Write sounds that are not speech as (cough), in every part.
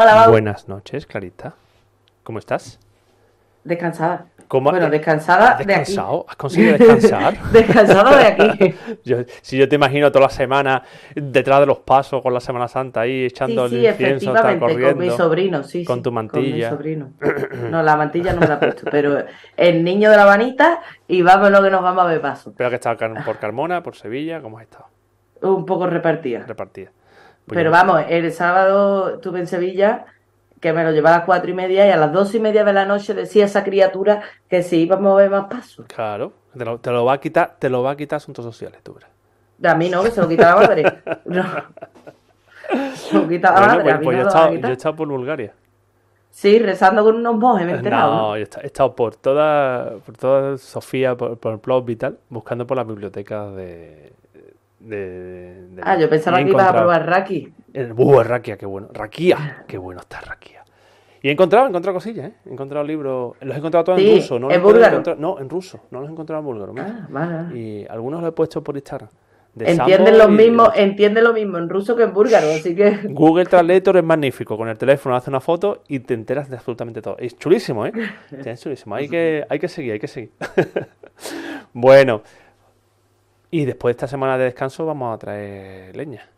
Hola, Bau. Buenas noches, Clarita. ¿Cómo estás? Descansada. ¿Cómo- Bueno, descansada ¿Has de aquí. descansado? ¿Has conseguido descansar? (laughs) Descansada de aquí. (laughs) Yo- si yo te imagino toda la semana detrás de los pasos con la Semana Santa ahí echando Sí, sí, el incienso, efectivamente, con mi corriendo. sobrino, sí. con sí, tu mantilla. Con mi sobrino. (clears throat) No, la mantilla no me la he puesto, pero el niño de la vanita y vámonos que nos vamos a ver paso. Pero que car- por Carmona, por Sevilla, ¿cómo has estado? Un poco repartida. Repartida. Pues Pero vamos, el sábado estuve en Sevilla, que me lo llevaba a las cuatro y media, y a las dos y media de la noche decía esa criatura que si íbamos a ver más pasos. Claro, te lo, te lo va a quitar, te lo va a quitar Asuntos Sociales, tú verás. A mí no, que se lo quita la madre. (laughs) No. Se lo quita la Bueno, madre, pues, a mí pues no yo, he estado, yo quitar. he estado por Bulgaria. Sí, rezando con unos monjes, me he enterado. No, ¿no? yo he esta- he estado por toda, por toda Sofía, por, por Plov y tal, buscando por las bibliotecas de... de- de- Ah, yo pensaba que ibas a probar Raki. Eh, Uh, Rakia, qué bueno. Rakia, qué bueno está Rakia. Y he encontrado, he encontrado cosillas, ¿eh? He encontrado libros, los he encontrado todos Sí, en ruso, ¿no? ¿en búlgaro? no, en ruso, no los he encontrado en búlgaro. Ah, vale. Y algunos los he puesto por Instagram. de Entienden lo de- mismo, entiende lo mismo en ruso que en búlgaro, así que (laughs) Google Translator es magnífico. Con el teléfono hace una foto y te enteras de absolutamente todo. Es chulísimo, ¿eh? (laughs) Es chulísimo. Hay que, hay que seguir, hay que seguir. (laughs) bueno. Y después de esta semana de descanso vamos a traer leña.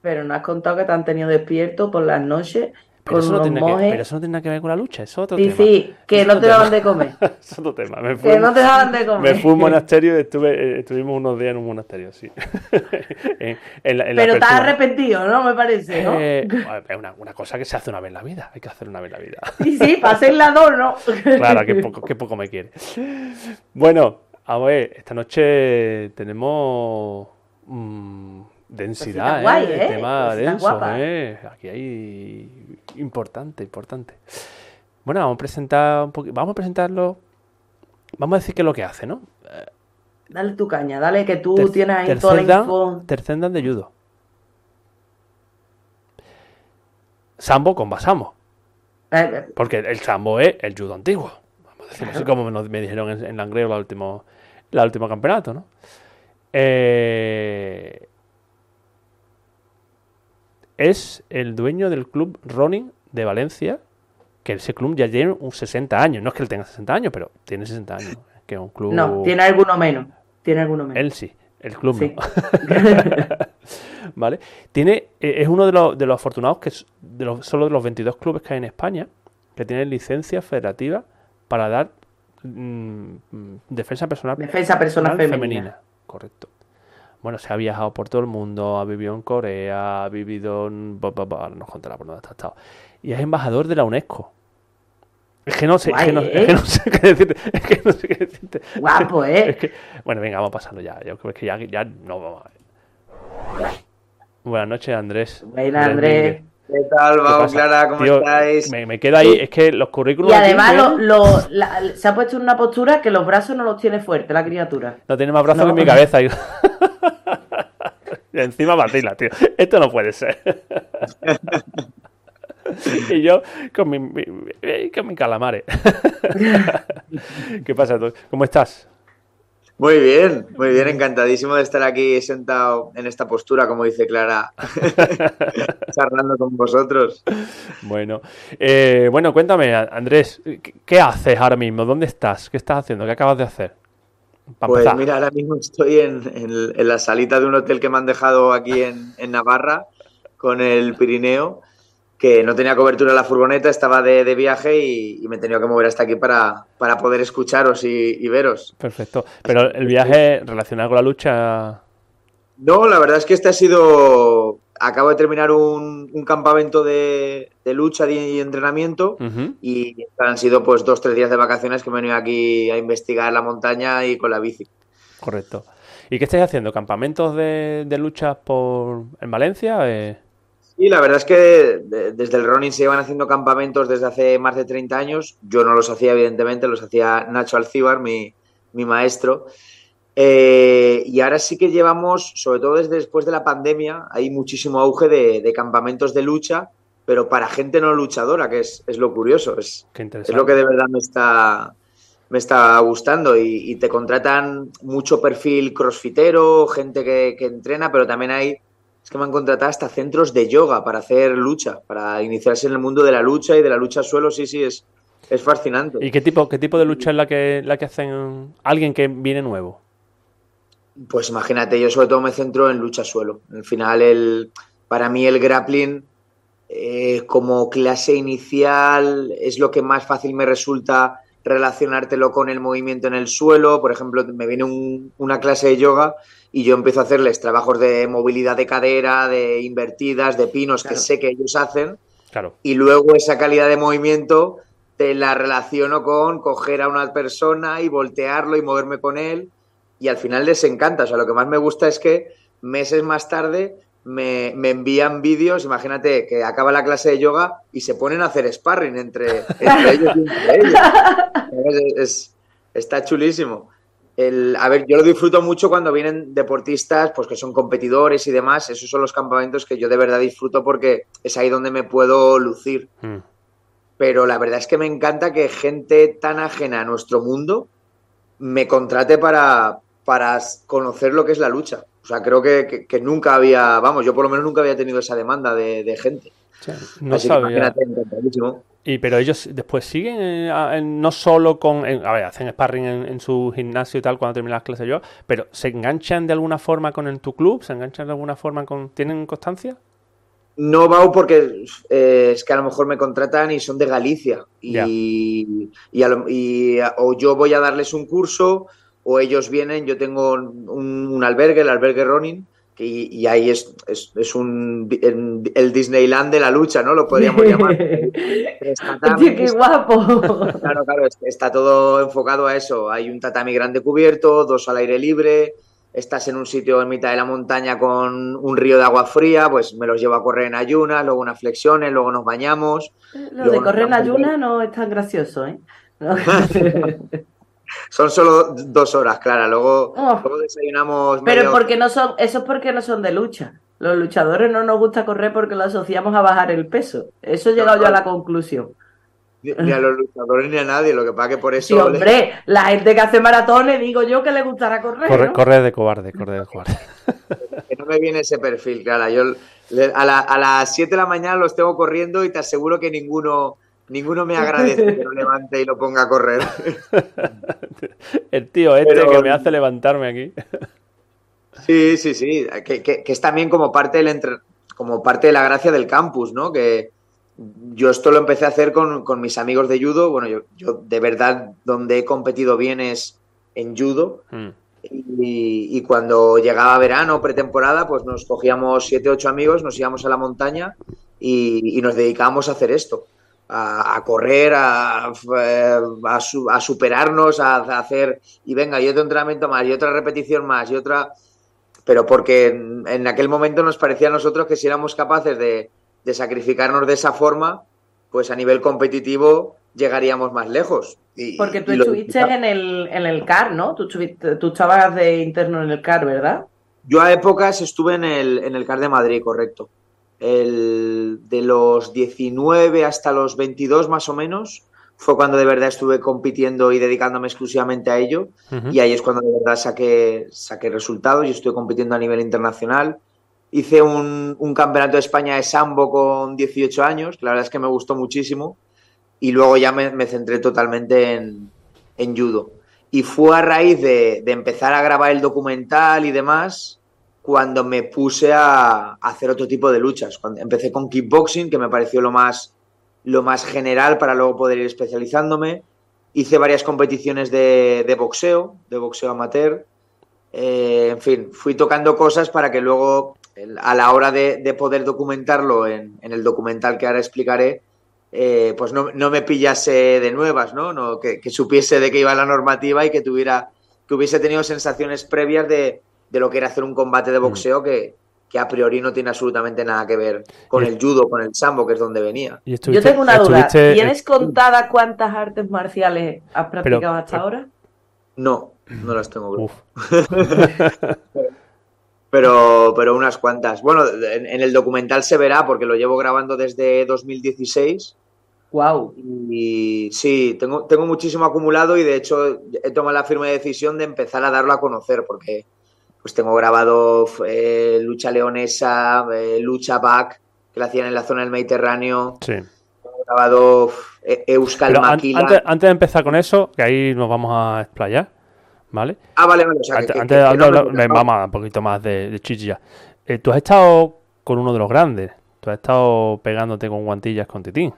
pero no has contado que te han tenido despierto por las noches Pero eso, no tiene que, pero eso no tiene nada que ver con la lucha, eso es otro Sí, tema. sí, que no te daban de comer. (laughs) Es otro tema. Me fui, Que no te daban de me comer. fui a un monasterio y estuve, eh, estuvimos unos días en un monasterio, sí. (laughs) en, en la, en la Pero estás arrepentido, ¿no? Me parece, ¿no? Eh, (laughs) es una, una cosa que se hace una vez en la vida. Hay que hacer una vez en la vida. Sí, sí, para ser la dos, ¿no? Claro, que poco, que poco me quiere. Bueno, a ver, esta noche tenemos mm, densidad, guay, ¿eh? ¿eh? Tema Cositas denso. ¿eh? Aquí hay importante, importante. Bueno, vamos a presentar un poquito, vamos a presentarlo. Vamos a decir qué es lo que hace, ¿no? Dale tu caña, dale que tú Ter- tienes ahí toda la info. tercer dan de judo. Sambo con basamo. Eh, eh, Porque el sambo es el judo antiguo. Así como me, dijeron en, en Langreo la último, la último campeonato, ¿no? Eh, es el dueño del club Running de Valencia, que ese club ya tiene un 60 años. No es que él tenga 60 años, pero tiene 60 años. Que es un club... No, tiene alguno menos. Tiene alguno menos. Él sí, el club Sí. no. (laughs) ¿Vale? Tiene, eh, es uno de los, de los afortunados que es de los, solo de los 22 clubes que hay en España que tienen licencia federativa para dar mm, defensa personal Defensa personal femenina. Correcto. Bueno, se ha viajado por todo el mundo, ha vivido en Corea, ha vivido en... ahora nos contará por dónde ha estado. Y es embajador de la UNESCO. Es que no sé, es que no, es que ¿eh? no sé (laughs) qué decirte. Es que no sé qué decirte. Guapo, (laughs) Es ¿eh? que, bueno, venga, vamos a pasarlo ya. Yo creo que ya, ya no vamos a ver. Buenas noches, Andrés. Buena, Andrés. ¿Qué tal, ¿Qué Bao, pasa? Clara? ¿Cómo Tío, estáis? Me, me quedo ahí. Es que los currículos. Y además lo- lo- la- se ha puesto en una postura que los brazos no los tiene fuerte la criatura. No tiene más brazos No. que mi cabeza. Y... (laughs) y encima vacila, tío. Esto no puede ser. (laughs) y yo con mi, mi- con mi calamare. (laughs) ¿Qué pasa? tú? ¿Cómo estás? Muy bien, muy bien, encantadísimo de estar aquí sentado en esta postura, como dice Clara, (laughs) charlando con vosotros. Bueno, eh, bueno, cuéntame, Andrés, ¿qué, haces ahora mismo? ¿Dónde estás? ¿Qué estás haciendo? ¿Qué acabas de hacer? Pues empezar. mira, ahora mismo estoy en, en- en la salita de un hotel que me han dejado aquí en, en Navarra, con el Pirineo, que no tenía cobertura en la furgoneta, estaba de, de viaje y, y me he tenido que mover hasta aquí para, para poder escucharos y, y veros. Perfecto. Pero el viaje relacionado con la lucha. No, la verdad es que este ha sido. Acabo de terminar un, un campamento de, de lucha y entrenamiento y han sido pues dos, tres días de vacaciones que me he venido aquí a investigar la montaña y con la bici. Correcto. ¿Y qué estáis haciendo? ¿Campamentos de, de luchas por, en Valencia? Eh... Sí, la verdad es que desde el running se iban haciendo campamentos desde hace más de 30 años. Yo no los hacía, evidentemente, los hacía Nacho Alcíbar, mi, mi maestro. Eh, y ahora sí que llevamos, sobre todo desde después de la pandemia, hay muchísimo auge de, campamentos de lucha, pero para gente no luchadora, que es, lo curioso, es, es, lo que de verdad me está, me está gustando. Y, te contratan mucho perfil crossfitero, gente que, entrena, pero también hay, es que me han contratado hasta centros de yoga para hacer lucha, para iniciarse en el mundo de la lucha y de la lucha suelo, sí, sí, es, es fascinante. ¿Y qué tipo, qué tipo de lucha es la que, la que hacen alguien que viene nuevo? Pues imagínate, yo sobre todo me centro en lucha suelo. Al final, el, para mí el grappling eh, como clase inicial es lo que más fácil me resulta relacionártelo con el movimiento en el suelo. Por ejemplo, me viene una clase de yoga y yo empiezo a hacerles trabajos de movilidad de cadera, de invertidas, de pinos que sé que ellos hacen. Claro. Y luego esa calidad de movimiento te la relaciono con coger a una persona y voltearlo y moverme con él y al final les encanta. O sea, lo que más me gusta es que meses más tarde me, envían vídeos, imagínate que acaba la clase de yoga y se ponen a hacer sparring entre, ellos y entre ellos. (laughs) está chulísimo. El, a ver, yo lo disfruto mucho cuando vienen deportistas, pues que son competidores y demás. Esos son los campamentos que yo de verdad disfruto porque es ahí donde me puedo lucir. Hmm. Pero la verdad es que me encanta que gente tan ajena a nuestro mundo me contrate para, para conocer lo que es la lucha. O sea, creo que, nunca había, vamos, yo por lo menos nunca había tenido esa demanda de, gente. No sabía. y pero ellos después siguen eh, no solo con a ver hacen sparring en, su gimnasio y tal cuando terminan las clases yo pero se enganchan de alguna forma con tu club se enganchan de alguna forma con tienen constancia no va porque eh, es que a lo mejor me contratan y son de Galicia. Y, y, o yo voy a darles un curso o ellos vienen, yo tengo un, albergue, el albergue Ronin, y, ahí es, es, un, el, Disneyland de la lucha, ¿no? Lo podríamos llamar. (laughs) ¡Qué guapo! (laughs) Claro, claro, está todo enfocado a eso. Hay un tatami grande cubierto, dos al aire libre, estás en un sitio en mitad de la montaña con un río de agua fría, pues me los llevo a correr en ayunas, luego unas flexiones, luego nos bañamos. Lo de correr en ayunas no es tan gracioso, ¿eh? (laughs) Son solo dos horas, Clara. Luego, oh. desayunamos. Pero porque no son, eso es porque no son de lucha. Los luchadores no nos gusta correr porque lo asociamos a bajar el peso. Eso he llegado yo a la conclusión. Ni, a los luchadores ni a nadie, lo que pasa que por eso. Sí, hombre, la gente que hace maratones, digo yo que le gustará correr. Corre, de cobarde, corre de cobarde. (laughs) que no me viene ese perfil, Clara. Yo a, a las 7 de la mañana los tengo corriendo y te aseguro que ninguno Ninguno me (laughs) agradece que lo levante y lo ponga a correr. (laughs) El tío este que me hace levantarme aquí. (laughs) Sí, sí, sí. Que, es también como parte, del entre... como parte de la gracia del campus, ¿no? Que yo esto lo empecé a hacer con, mis amigos de judo. Bueno, yo, yo, de verdad donde he competido bien es en judo. Hmm. Y, cuando llegaba verano, pretemporada, pues nos cogíamos siete, ocho amigos, nos íbamos a la montaña y, y nos dedicábamos a hacer esto a, correr, a, a, superarnos, a, hacer, y venga, y otro entrenamiento más, y otra repetición más, y otra... Pero porque en, aquel momento nos parecía a nosotros que si éramos capaces de, sacrificarnos de esa forma, pues a nivel competitivo llegaríamos más lejos. porque tú estuviste en el, en el CAR, ¿no? Tú, tú estabas de interno en el CAR, ¿verdad? Yo a épocas estuve en el, en el CAR de Madrid, correcto el, de los 19 hasta los 22 más o menos, fue cuando de verdad estuve compitiendo y dedicándome exclusivamente a ello. Y ahí es cuando de verdad saqué, saqué resultados y estoy compitiendo a nivel internacional. Hice un, campeonato de España de sambo con 18 años, que la verdad es que me gustó muchísimo. Y luego ya me, centré totalmente en, en, judo. Y fue a raíz de, de empezar a grabar el documental y demás cuando me puse a, hacer otro tipo de luchas. Cuando empecé con kickboxing, que me pareció lo más, lo más general para luego poder ir especializándome. Hice varias competiciones de, boxeo, de boxeo amateur. Eh, en fin, fui tocando cosas para que luego, a la hora de, poder documentarlo en, el documental que ahora explicaré, eh, pues no, me pillase de nuevas, ¿no? no que, que, supiese de qué iba la normativa y que tuviera, que hubiese tenido sensaciones previas de, de lo que era hacer un combate de Mm. boxeo que, que a priori no tiene absolutamente nada que ver con Y- el judo, con el sambo, que es donde venía. Y Yo tengo una duda. ¿Tienes contada cuántas artes marciales has practicado hasta eh, ahora? No, no las tengo. Uf, (laughs) Pero, pero unas cuantas. Bueno, en, en el documental se verá porque lo llevo grabando desde 2016 Wow. y sí, tengo, tengo muchísimo acumulado y de hecho he tomado la firme decisión de empezar a darlo a conocer porque pues tengo grabado eh, lucha leonesa, eh, lucha back, que la hacían en la zona del Mediterráneo, sí. he grabado eh, Euskal Pero an- Maquila. antes, antes de empezar con eso, que ahí nos vamos a explayar, ¿vale? Ah, vale, vale. o sea, Antes, que- antes que- que no vamos a un poquito más de, de chichilla. Eh, tú has estado con uno de los grandes. Tú has estado pegándote con guantillas con Titín.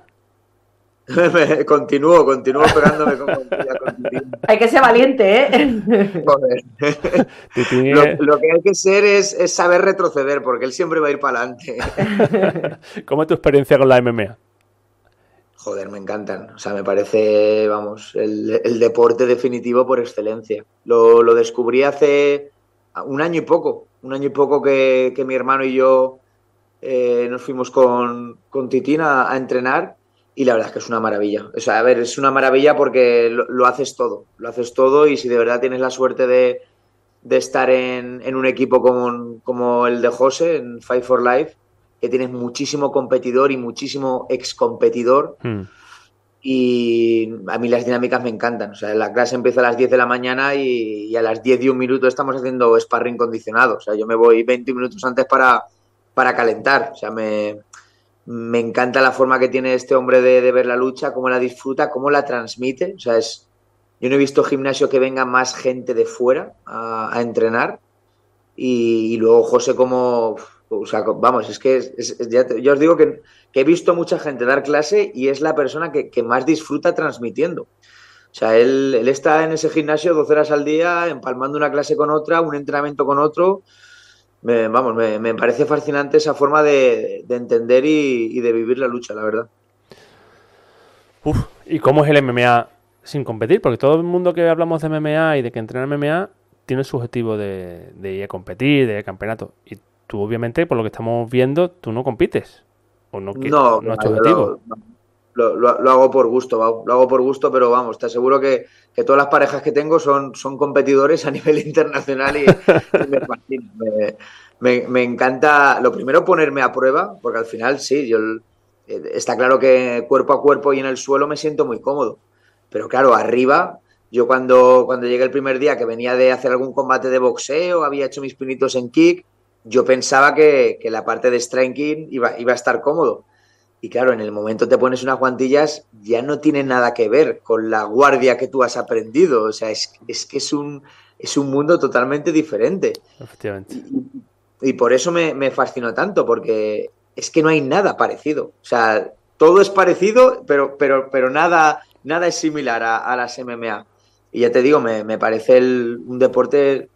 (laughs) continúo, continúo pegándome con. Hay que ser valiente, ¿eh? (laughs) Lo, lo que hay que ser es, es saber retroceder, porque él siempre va a ir para adelante. (laughs) ¿Cómo es tu experiencia con la MMA? Joder, me encantan. O sea, me parece, vamos, el, el deporte definitivo por excelencia. Lo, lo descubrí hace un año y poco. Un año y poco que, que mi hermano y yo eh, nos fuimos con, con Titín a, a entrenar y la verdad es que es una maravilla. O sea, a ver, es una maravilla porque lo, lo haces todo. Lo haces todo y si de verdad tienes la suerte de, de estar en, en un equipo como, como el de José, en Fight for Life, que tienes muchísimo competidor y muchísimo ex competidor. Hmm. Y a mí las dinámicas me encantan. O sea, la clase empieza a las 10 de la mañana y, y a las 10 y un minuto estamos haciendo sparring condicionado. O sea, yo me voy 20 minutos antes para, para calentar. O sea, me, me encanta la forma que tiene este hombre de, ver la lucha, cómo la disfruta, cómo la transmite. O sea, es, yo no he visto gimnasio que venga más gente de fuera a, entrenar. Y, luego José como... O sea, vamos, es que ya, yo os digo que, he visto mucha gente dar clase y es la persona que, que más disfruta transmitiendo. O sea, él, él, está en ese gimnasio 12 horas al día, empalmando una clase con otra, un entrenamiento con otro. Me, vamos, me, me, parece fascinante esa forma de, de entender y, y, de vivir la lucha, la verdad. Uf, ¿y cómo es el MMA sin competir? Porque todo el mundo que hablamos de MMA y de que entrena MMA tiene su objetivo de, de ir a competir, de ir a campeonato. Y tú obviamente, por lo que estamos viendo, tú no compites. ¿O no, no, no es tu objetivo? Lo, lo, hago por gusto, lo hago por gusto, pero vamos, te aseguro que, que todas las parejas que tengo son, son competidores a (laughs) nivel internacional y, me, fascina. Me, encanta, lo primero, ponerme a prueba, porque al final sí, yo está claro que cuerpo a cuerpo y en el suelo me siento muy cómodo, pero claro, arriba, yo cuando, cuando llegué el primer día que venía de hacer algún combate de boxeo, había hecho mis pinitos en kick, yo pensaba que, que, la parte de striking iba, iba, a estar cómodo. Y claro, en el momento te pones unas guantillas, ya no tiene nada que ver con la guardia que tú has aprendido. O sea, es, es que es un, es un mundo totalmente diferente. Efectivamente. Y, y por eso me, me, fascinó tanto, porque es que no hay nada parecido. O sea, todo es parecido, pero, pero, pero nada, nada es similar a, a las MMA. Y ya te digo, me, me parece el, un deporte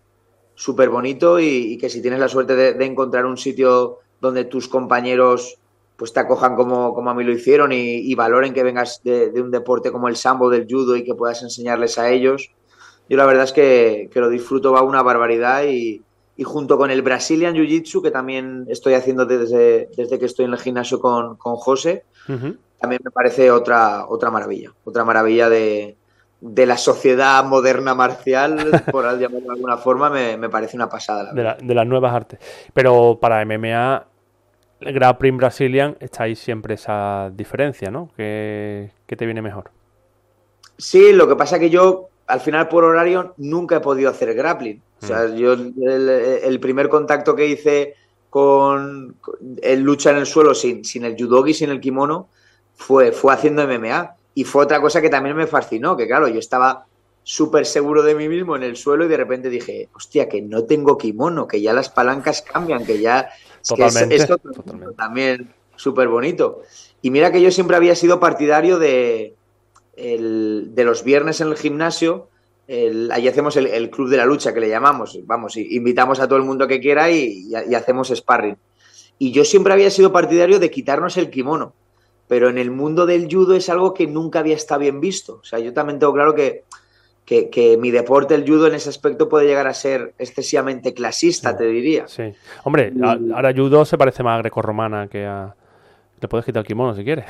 súper bonito y, y, que si tienes la suerte de, de, encontrar un sitio donde tus compañeros pues te acojan como, como a mí lo hicieron y, y valoren que vengas de, de, un deporte como el sambo, del judo y que puedas enseñarles a ellos. Yo la verdad es que, que lo disfruto va una barbaridad y, y, junto con el Brazilian Jiu-Jitsu, que también estoy haciendo desde, desde que estoy en el gimnasio con, con José, uh -huh. también me parece otra, otra maravilla, otra maravilla de, de la sociedad moderna marcial, (laughs) por llamarlo de alguna forma, me, me parece una pasada. La de, la, de, las nuevas artes. Pero para MMA, el Grand Prix Brazilian, está ahí siempre esa diferencia, ¿no? ¿Qué, ¿Qué, te viene mejor? Sí, lo que pasa que yo, al final por horario, nunca he podido hacer grappling. O sea, yo el, el primer contacto que hice con, con el lucha en el suelo sin, sin el judogi, sin el kimono, fue, fue haciendo MMA. Y fue otra cosa que también me fascinó, que claro, yo estaba súper seguro de mí mismo en el suelo y de repente dije, hostia, que no tengo kimono, que ya las palancas cambian, que ya... Totalmente, es, totalmente. también súper bonito. Y mira que yo siempre había sido partidario de, el, de los viernes en el gimnasio, el, allí hacemos el, el, club de la lucha, que le llamamos, vamos, invitamos a todo el mundo que quiera y, y, y hacemos sparring. Y yo siempre había sido partidario de quitarnos el kimono pero en el mundo del judo es algo que nunca había estado bien visto. O sea, yo también tengo claro que, que, mi deporte, el judo, en ese aspecto puede llegar a ser excesivamente clasista, te diría. Sí. Hombre, ahora judo se parece más a grecorromana que a... Te puedes quitar el kimono si quieres.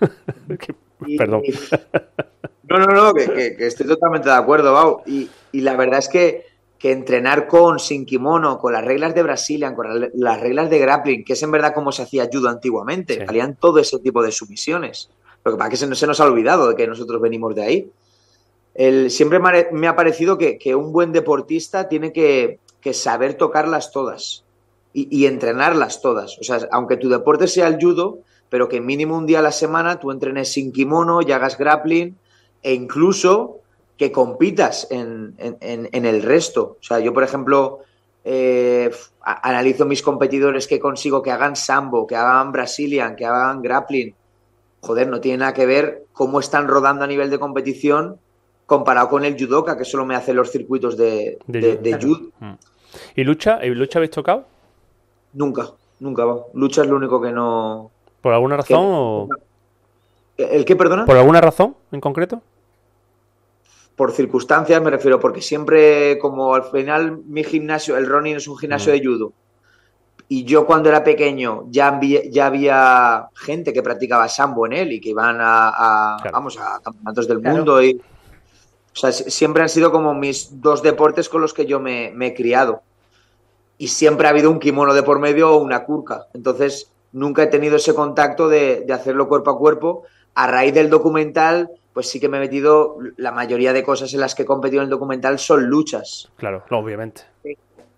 (laughs) Perdón. (laughs) No, no, no, que, estoy totalmente de acuerdo, Bau. Y, la verdad es que, que, entrenar con, sin kimono, con las reglas de Brazilian, con las reglas de grappling, que es en verdad como se hacía judo antiguamente, salían todo ese tipo de sumisiones. Lo que pasa es que se, se nos ha olvidado de que nosotros venimos de ahí. El, siempre me ha parecido que, un buen deportista tiene que, saber tocarlas todas y, entrenarlas todas. O sea, aunque tu deporte sea el judo, pero que mínimo un día a la semana tú entrenes sin kimono y hagas grappling e incluso que compitas en, el resto. O sea, yo, por ejemplo, eh, analizo mis competidores que consigo que hagan sambo, que hagan brazilian, que hagan grappling. Joder, no tiene nada que ver cómo están rodando a nivel de competición comparado con el judoka, que solo me hace los circuitos de, de, judo. Mm. ¿Y lucha? ¿Y lucha habéis tocado? Nunca, nunca. Lucha es lo único que no... ¿Por alguna razón o...? ¿El qué, perdona? ¿Por alguna razón en concreto? Por circunstancias, me refiero, porque siempre, como al final mi gimnasio, el Ronin es un gimnasio mm. de judo, y yo cuando era pequeño ya, ya había gente que practicaba sambo en él y que iban a, vamos, a campeonatos del mundo y o sea, siempre han sido como mis dos deportes con los que yo me, he criado. Y siempre ha habido un kimono de por medio o una curca. Entonces, nunca he tenido ese contacto de, hacerlo cuerpo a cuerpo. A raíz del documental, pues sí que me he metido, la mayoría de cosas en las que he competido en el documental son luchas. Claro, obviamente.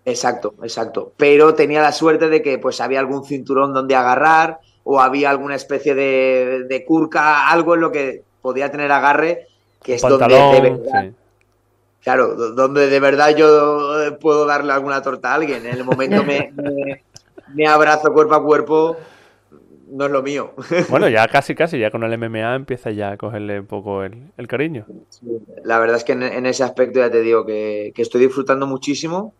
Exacto, exacto. Pero tenía la suerte de que pues había algún cinturón donde agarrar o había alguna especie de, de curca, algo en lo que podía tener agarre que es donde de verdad, claro, donde de verdad yo puedo darle alguna torta a alguien. En el momento me, (laughs) me, abrazo cuerpo a cuerpo, no es lo mío. (laughs) Bueno, ya casi, casi, ya con el MMA empieza ya a cogerle un poco el, cariño. la verdad es que en, ese aspecto ya te digo que, estoy disfrutando muchísimo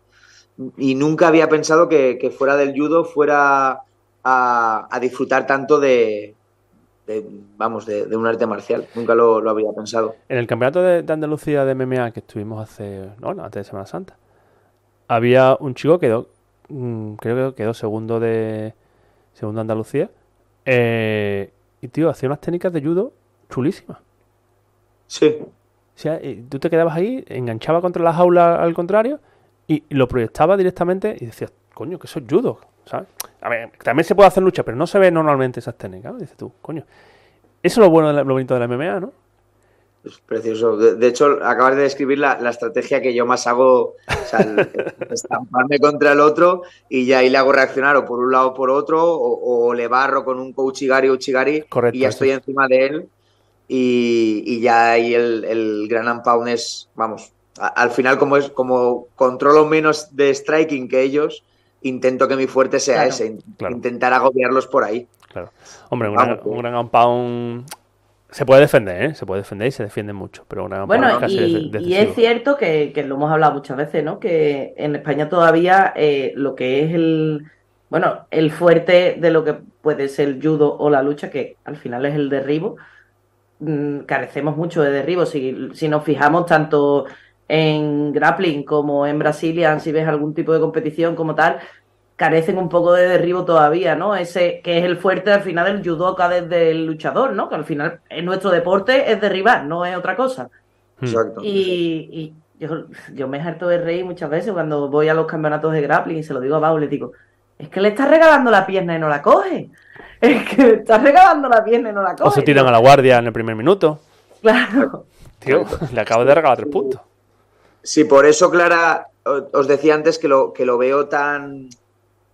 y nunca había pensado que, fuera del judo fuera a disfrutar tanto de, vamos, de, un arte marcial. Nunca lo, había pensado. En el campeonato de, Andalucía de MMA que estuvimos hace, bueno, antes de Semana Santa, había un chico que quedó, mm, creo que quedó segundo de segundo Andalucía. Eh, y tío, hacía unas técnicas de judo chulísimas. Sí. O sea, tú te quedabas ahí, enganchaba contra la jaula al contrario y lo proyectaba directamente y decías, coño, que eso es judo. ¿Sabes? A ver, también se puede hacer lucha, pero no se ve normalmente esas técnicas, ¿no? Dices tú, coño. Eso es lo bueno, lo bonito de la MMA, ¿no? Es precioso. De, hecho, acabas de describir la, estrategia que yo más hago, o sea, (laughs) estamparme contra el otro y ya ahí le hago reaccionar o por un lado o por otro, o, le barro con un Kouchigari o Uchigari y ya estoy encima de él y, ya ahí el, el gran Unpound es, vamos, al final como es como controlo menos de striking que ellos, intento que mi fuerte sea ese, intentar agobiarlos por ahí. Claro. Hombre, un gran compound se puede defender, ¿eh? Se puede defender y se defiende mucho, pero una bueno, y, y, es cierto que, lo hemos hablado muchas veces, ¿no? Que en España todavía eh, lo que es el, bueno, el fuerte de lo que puede ser el judo o la lucha, que al final es el derribo, mm, carecemos mucho de derribo. Si, si nos fijamos tanto en grappling como en Brasilia, si ves algún tipo de competición como tal, carecen un poco de derribo todavía, ¿no? Ese que es el fuerte al final del judoka desde el luchador, ¿no? Que al final en nuestro deporte es derribar, no es otra cosa. Hmm. Exacto. Y, yo, me harto de reír muchas veces cuando voy a los campeonatos de grappling y se lo digo a Pau, le digo, es que le estás regalando la pierna y no la coge. (laughs) Es que le estás regalando la pierna y no la coge. O se tiran a la guardia en el primer minuto. Claro. Tío, (laughs) le acabo de regalar tres puntos. Sí, por eso, Clara, os decía antes que lo, que lo veo tan,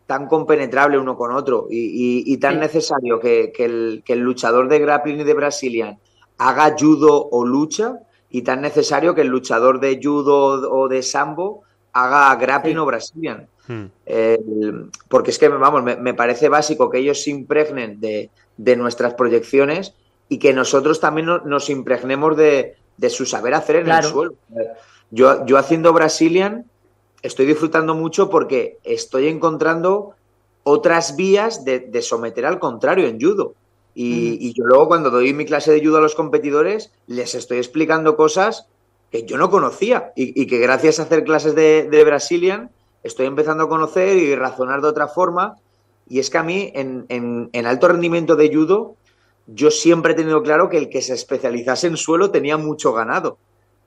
tan compenetrable uno con otro y, tan necesario que, el, luchador de grappling y de Brazilian haga judo o lucha y tan necesario que el luchador de judo o de sambo haga grappling o Brazilian. Hmm. porque es que, vamos, me, parece básico que ellos se impregnen de, nuestras proyecciones y que nosotros también nos impregnemos de, su saber hacer en el suelo. Yo, yo haciendo Brazilian estoy disfrutando mucho porque estoy encontrando otras vías de, someter al contrario en judo. Y, yo luego cuando doy mi clase de judo a los competidores, les estoy explicando cosas que yo no conocía y, que gracias a hacer clases de, Brazilian estoy empezando a conocer y razonar de otra forma. Y es que a mí, en, en, alto rendimiento de judo, yo siempre he tenido claro que el que se especializase en suelo tenía mucho ganado.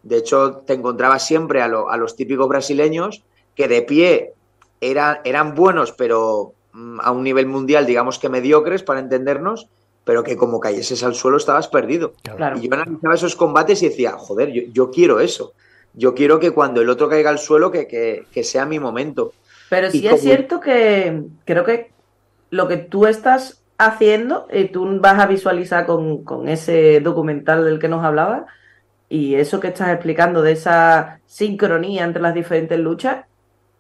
De hecho, te encontrabas siempre a, a los típicos brasileños que de pie eran buenos, pero mm, a un nivel mundial, digamos que mediocres para entendernos, pero que como cayeses al suelo estabas perdido. Y yo analizaba esos combates y decía, joder, yo, quiero eso. Yo quiero que cuando el otro caiga al suelo, que, sea mi momento. Pero sí es cierto que creo que lo que tú estás haciendo, y tú vas a visualizar con, con ese documental del que nos hablaba, y eso que estás explicando de esa sincronía entre las diferentes luchas,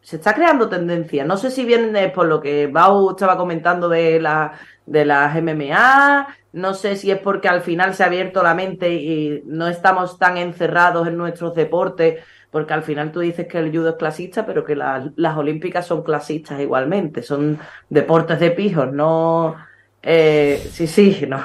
se está creando tendencia. No sé si viene por lo que Bau estaba comentando de, la, de las MMA, no sé si es porque al final se ha abierto la mente y no estamos tan encerrados en nuestros deportes, porque al final tú dices que el judo es clasista, pero que las olímpicas son clasistas igualmente, son deportes de pijos, no eh, sí, sí, no.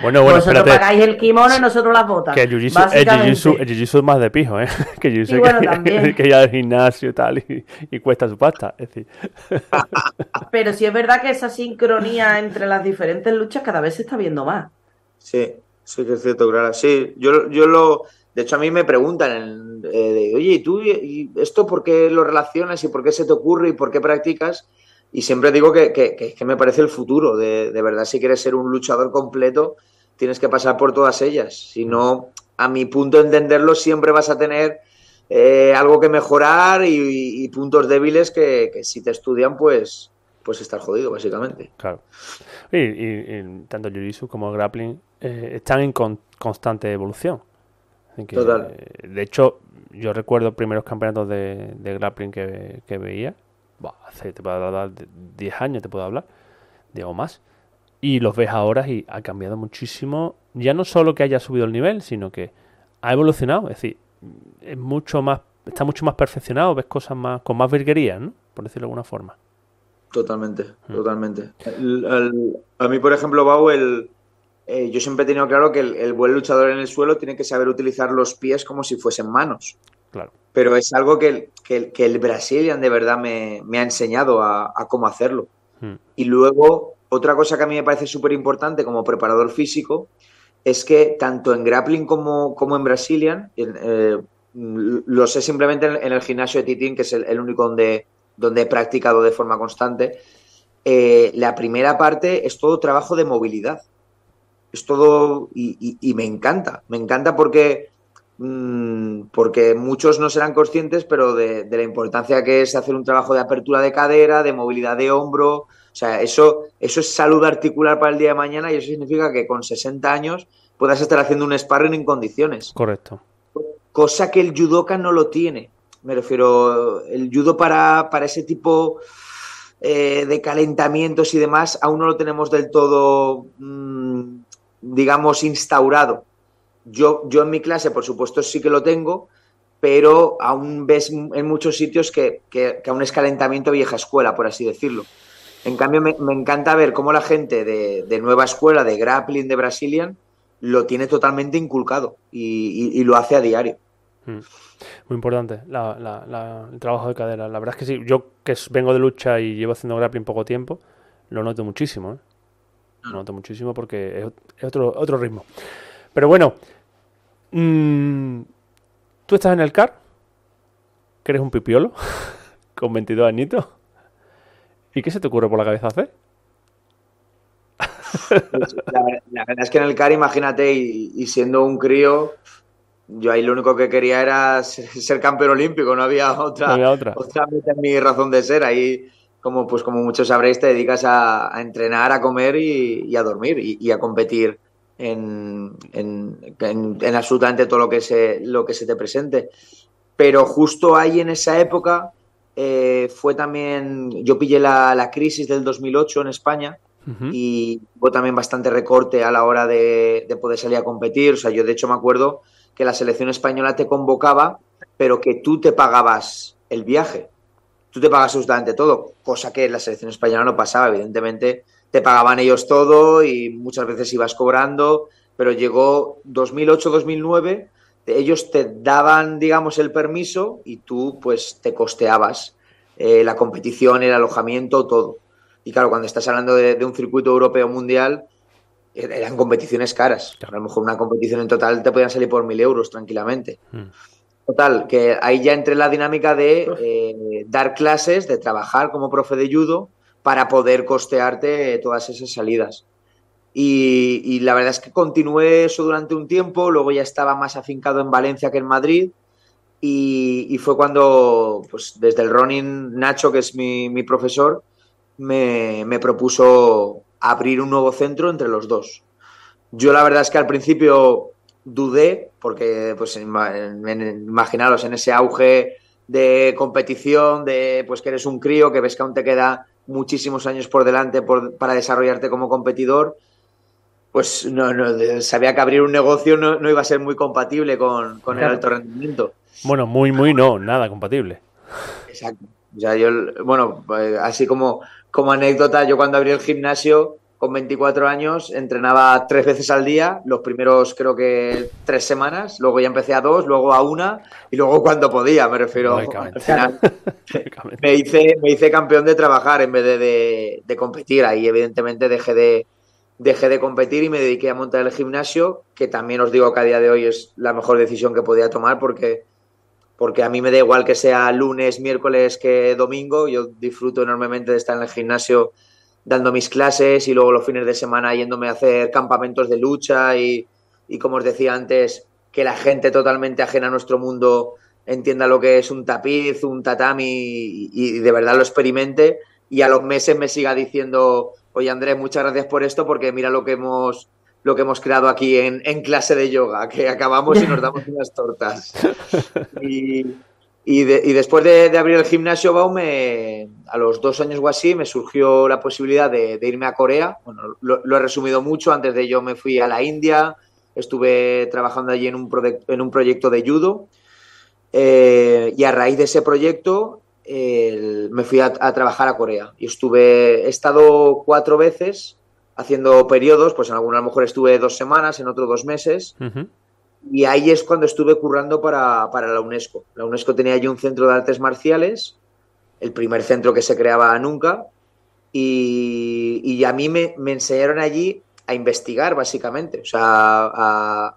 Bueno, bueno, Vosotros pagáis el kimono y nosotros las botas. Que el jiu-jitsu es más de pijo, ¿eh? (laughs) Que el jiu que, (laughs) que, ya al gimnasio y tal y, cuesta su pasta. Es decir. (laughs) Pero sí es verdad que esa sincronía entre las diferentes luchas cada vez se está viendo más. Sí, sí que es cierto, claro. Sí, yo, yo lo... De hecho, a mí me preguntan, eh, oye, ¿y tú y esto por qué lo relacionas y por qué se te ocurre y por qué practicas? Y siempre digo que, que, me parece el futuro. De, verdad, si quieres ser un luchador completo, tienes que pasar por todas ellas. Si no, a mi punto de entenderlo, siempre vas a tener eh, algo que mejorar y, puntos débiles que, si te estudian, pues, pues estar jodido, básicamente. Claro. Y, tanto Jiu-Jitsu como grappling eh, están en constante evolución. Total. Eh, de hecho, yo recuerdo primeros campeonatos de, de grappling que, que veía hace, te puedo hablar, 10 años te puedo hablar, digo más. Y los ves ahora y ha cambiado muchísimo, ya no solo que haya subido el nivel, sino que ha evolucionado, es decir, es mucho más, está mucho más perfeccionado, ves cosas más, con más virguería, ¿no? Por decirlo de alguna forma. Totalmente, mm. totalmente. a mí, por ejemplo, Bau, el, eh, yo siempre he tenido claro que el, buen luchador en el suelo tiene que saber utilizar los pies como si fuesen manos. Claro. Pero es algo que, que, que el Brazilian de verdad me, ha enseñado a, cómo hacerlo. Hmm. Y luego, otra cosa que a mí me parece súper importante como preparador físico es que tanto en grappling como, como en Brazilian, eh, lo sé simplemente en, el gimnasio de Titín, que es el, único donde, donde he practicado de forma constante, eh, la primera parte es todo trabajo de movilidad. Es todo, y, y me encanta, me encanta porque porque muchos no serán conscientes, pero de, la importancia que es hacer un trabajo de apertura de cadera, de movilidad de hombro. O sea, eso, eso es salud articular para el día de mañana y eso significa que con 60 años puedas estar haciendo un sparring en condiciones. Correcto. Cosa que el judoka no lo tiene. Me refiero, el judo para, para ese tipo eh, de calentamientos y demás aún no lo tenemos del todo, mm, digamos, instaurado. Yo, yo en mi clase, por supuesto, sí que lo tengo, pero aún ves en muchos sitios que, que, aún es calentamiento vieja escuela, por así decirlo. En cambio, me, encanta ver cómo la gente de, nueva escuela, de grappling, de Brazilian, lo tiene totalmente inculcado y, lo hace a diario. Mm. Muy importante el trabajo de cadera. La verdad es que sí, yo que vengo de lucha y llevo haciendo grappling poco tiempo, lo noto muchísimo. ¿eh? Lo noto muchísimo porque es, es otro, otro ritmo. Pero bueno, Mm, tú estás en el CAR, que eres un pipiolo, (laughs) con 22 añitos. ¿Y qué se te ocurre por la cabeza hacer? Pues, la, verdad es que en el CAR, imagínate, y, siendo un crío, yo ahí lo único que quería era ser, campeón olímpico, no había otra, otra. otra mi razón de ser. Ahí, como, pues, como muchos sabréis, te dedicas a, entrenar, a comer y, a dormir y, a competir en, en, absolutamente todo lo que, se, lo que se te presente. Pero justo ahí en esa época eh, fue también, yo pillé la, la, crisis del 2008 en España y hubo también bastante recorte a la hora de, de, poder salir a competir. O sea, yo de hecho me acuerdo que la selección española te convocaba, pero que tú te pagabas el viaje. Tú te pagas absolutamente todo, cosa que en la selección española no pasaba, evidentemente te pagaban ellos todo y muchas veces ibas cobrando, pero llegó 2008-2009 ellos te daban, digamos, el permiso y tú pues te costeabas eh, la competición, el alojamiento, todo. Y claro, cuando estás hablando de, un circuito europeo mundial, er, eran competiciones caras. A lo mejor una competición en total te podían salir por mil euros tranquilamente. Hmm. Total, que ahí ya entré en la dinámica de eh, dar clases, de trabajar como profe de judo para poder costearte todas esas salidas. Y, la verdad es que continué eso durante un tiempo, luego ya estaba más afincado en Valencia que en Madrid. Y, fue cuando, pues desde el running, Nacho, que es mi, profesor, me, propuso abrir un nuevo centro entre los dos. Yo la verdad es que al principio dudé, porque pues imaginaros en ese auge de competición, de pues que eres un crío, que ves que aún te queda muchísimos años por delante para desarrollarte como competidor pues no, no, sabía que abrir un negocio no, iba a ser muy compatible con, el alto rendimiento. Bueno, muy, muy no, nada compatible. Exacto. O sea, yo, bueno, pues, así como, como anécdota, yo cuando abrí el gimnasio con 24 años entrenaba tres veces al día, los primeros creo que tres semanas, luego ya empecé a dos, luego a una y luego cuando podía, me refiero. Al final, (laughs) me, hice, me hice campeón de trabajar en vez de, de competir. Ahí evidentemente dejé de, dejé de competir y me dediqué a montar el gimnasio, que también os digo que a día de hoy es la mejor decisión que podía tomar porque, porque a mí me da igual que sea lunes, miércoles que domingo, yo disfruto enormemente de estar en el gimnasio dando mis clases y luego los fines de semana yéndome a hacer campamentos de lucha y, y como os decía antes, que la gente totalmente ajena a nuestro mundo entienda lo que es un tapiz, un tatami y, y de verdad lo experimente y a los meses me siga diciendo Oye, Andrés, muchas gracias por esto, porque mira lo que hemos, lo que hemos creado aquí en, clase de yoga, que acabamos y nos damos unas tortas. (laughs) Y, después de, abrir el gimnasio Baume, me, a los dos años o así, me surgió la posibilidad de, irme a Corea. Bueno, lo, he resumido mucho. Antes de ello me fui a la India, estuve trabajando allí en un, en un proyecto de judo. Eh, y a raíz de ese proyecto me fui a, trabajar a Corea y estuve, he estado cuatro veces haciendo periodos, pues en alguna a lo mejor estuve dos semanas, en otro dos meses. Y ahí es cuando estuve currando para, la UNESCO. La UNESCO tenía allí un centro de artes marciales, el primer centro que se creaba nunca, y, a mí me, enseñaron allí a investigar, básicamente. O sea,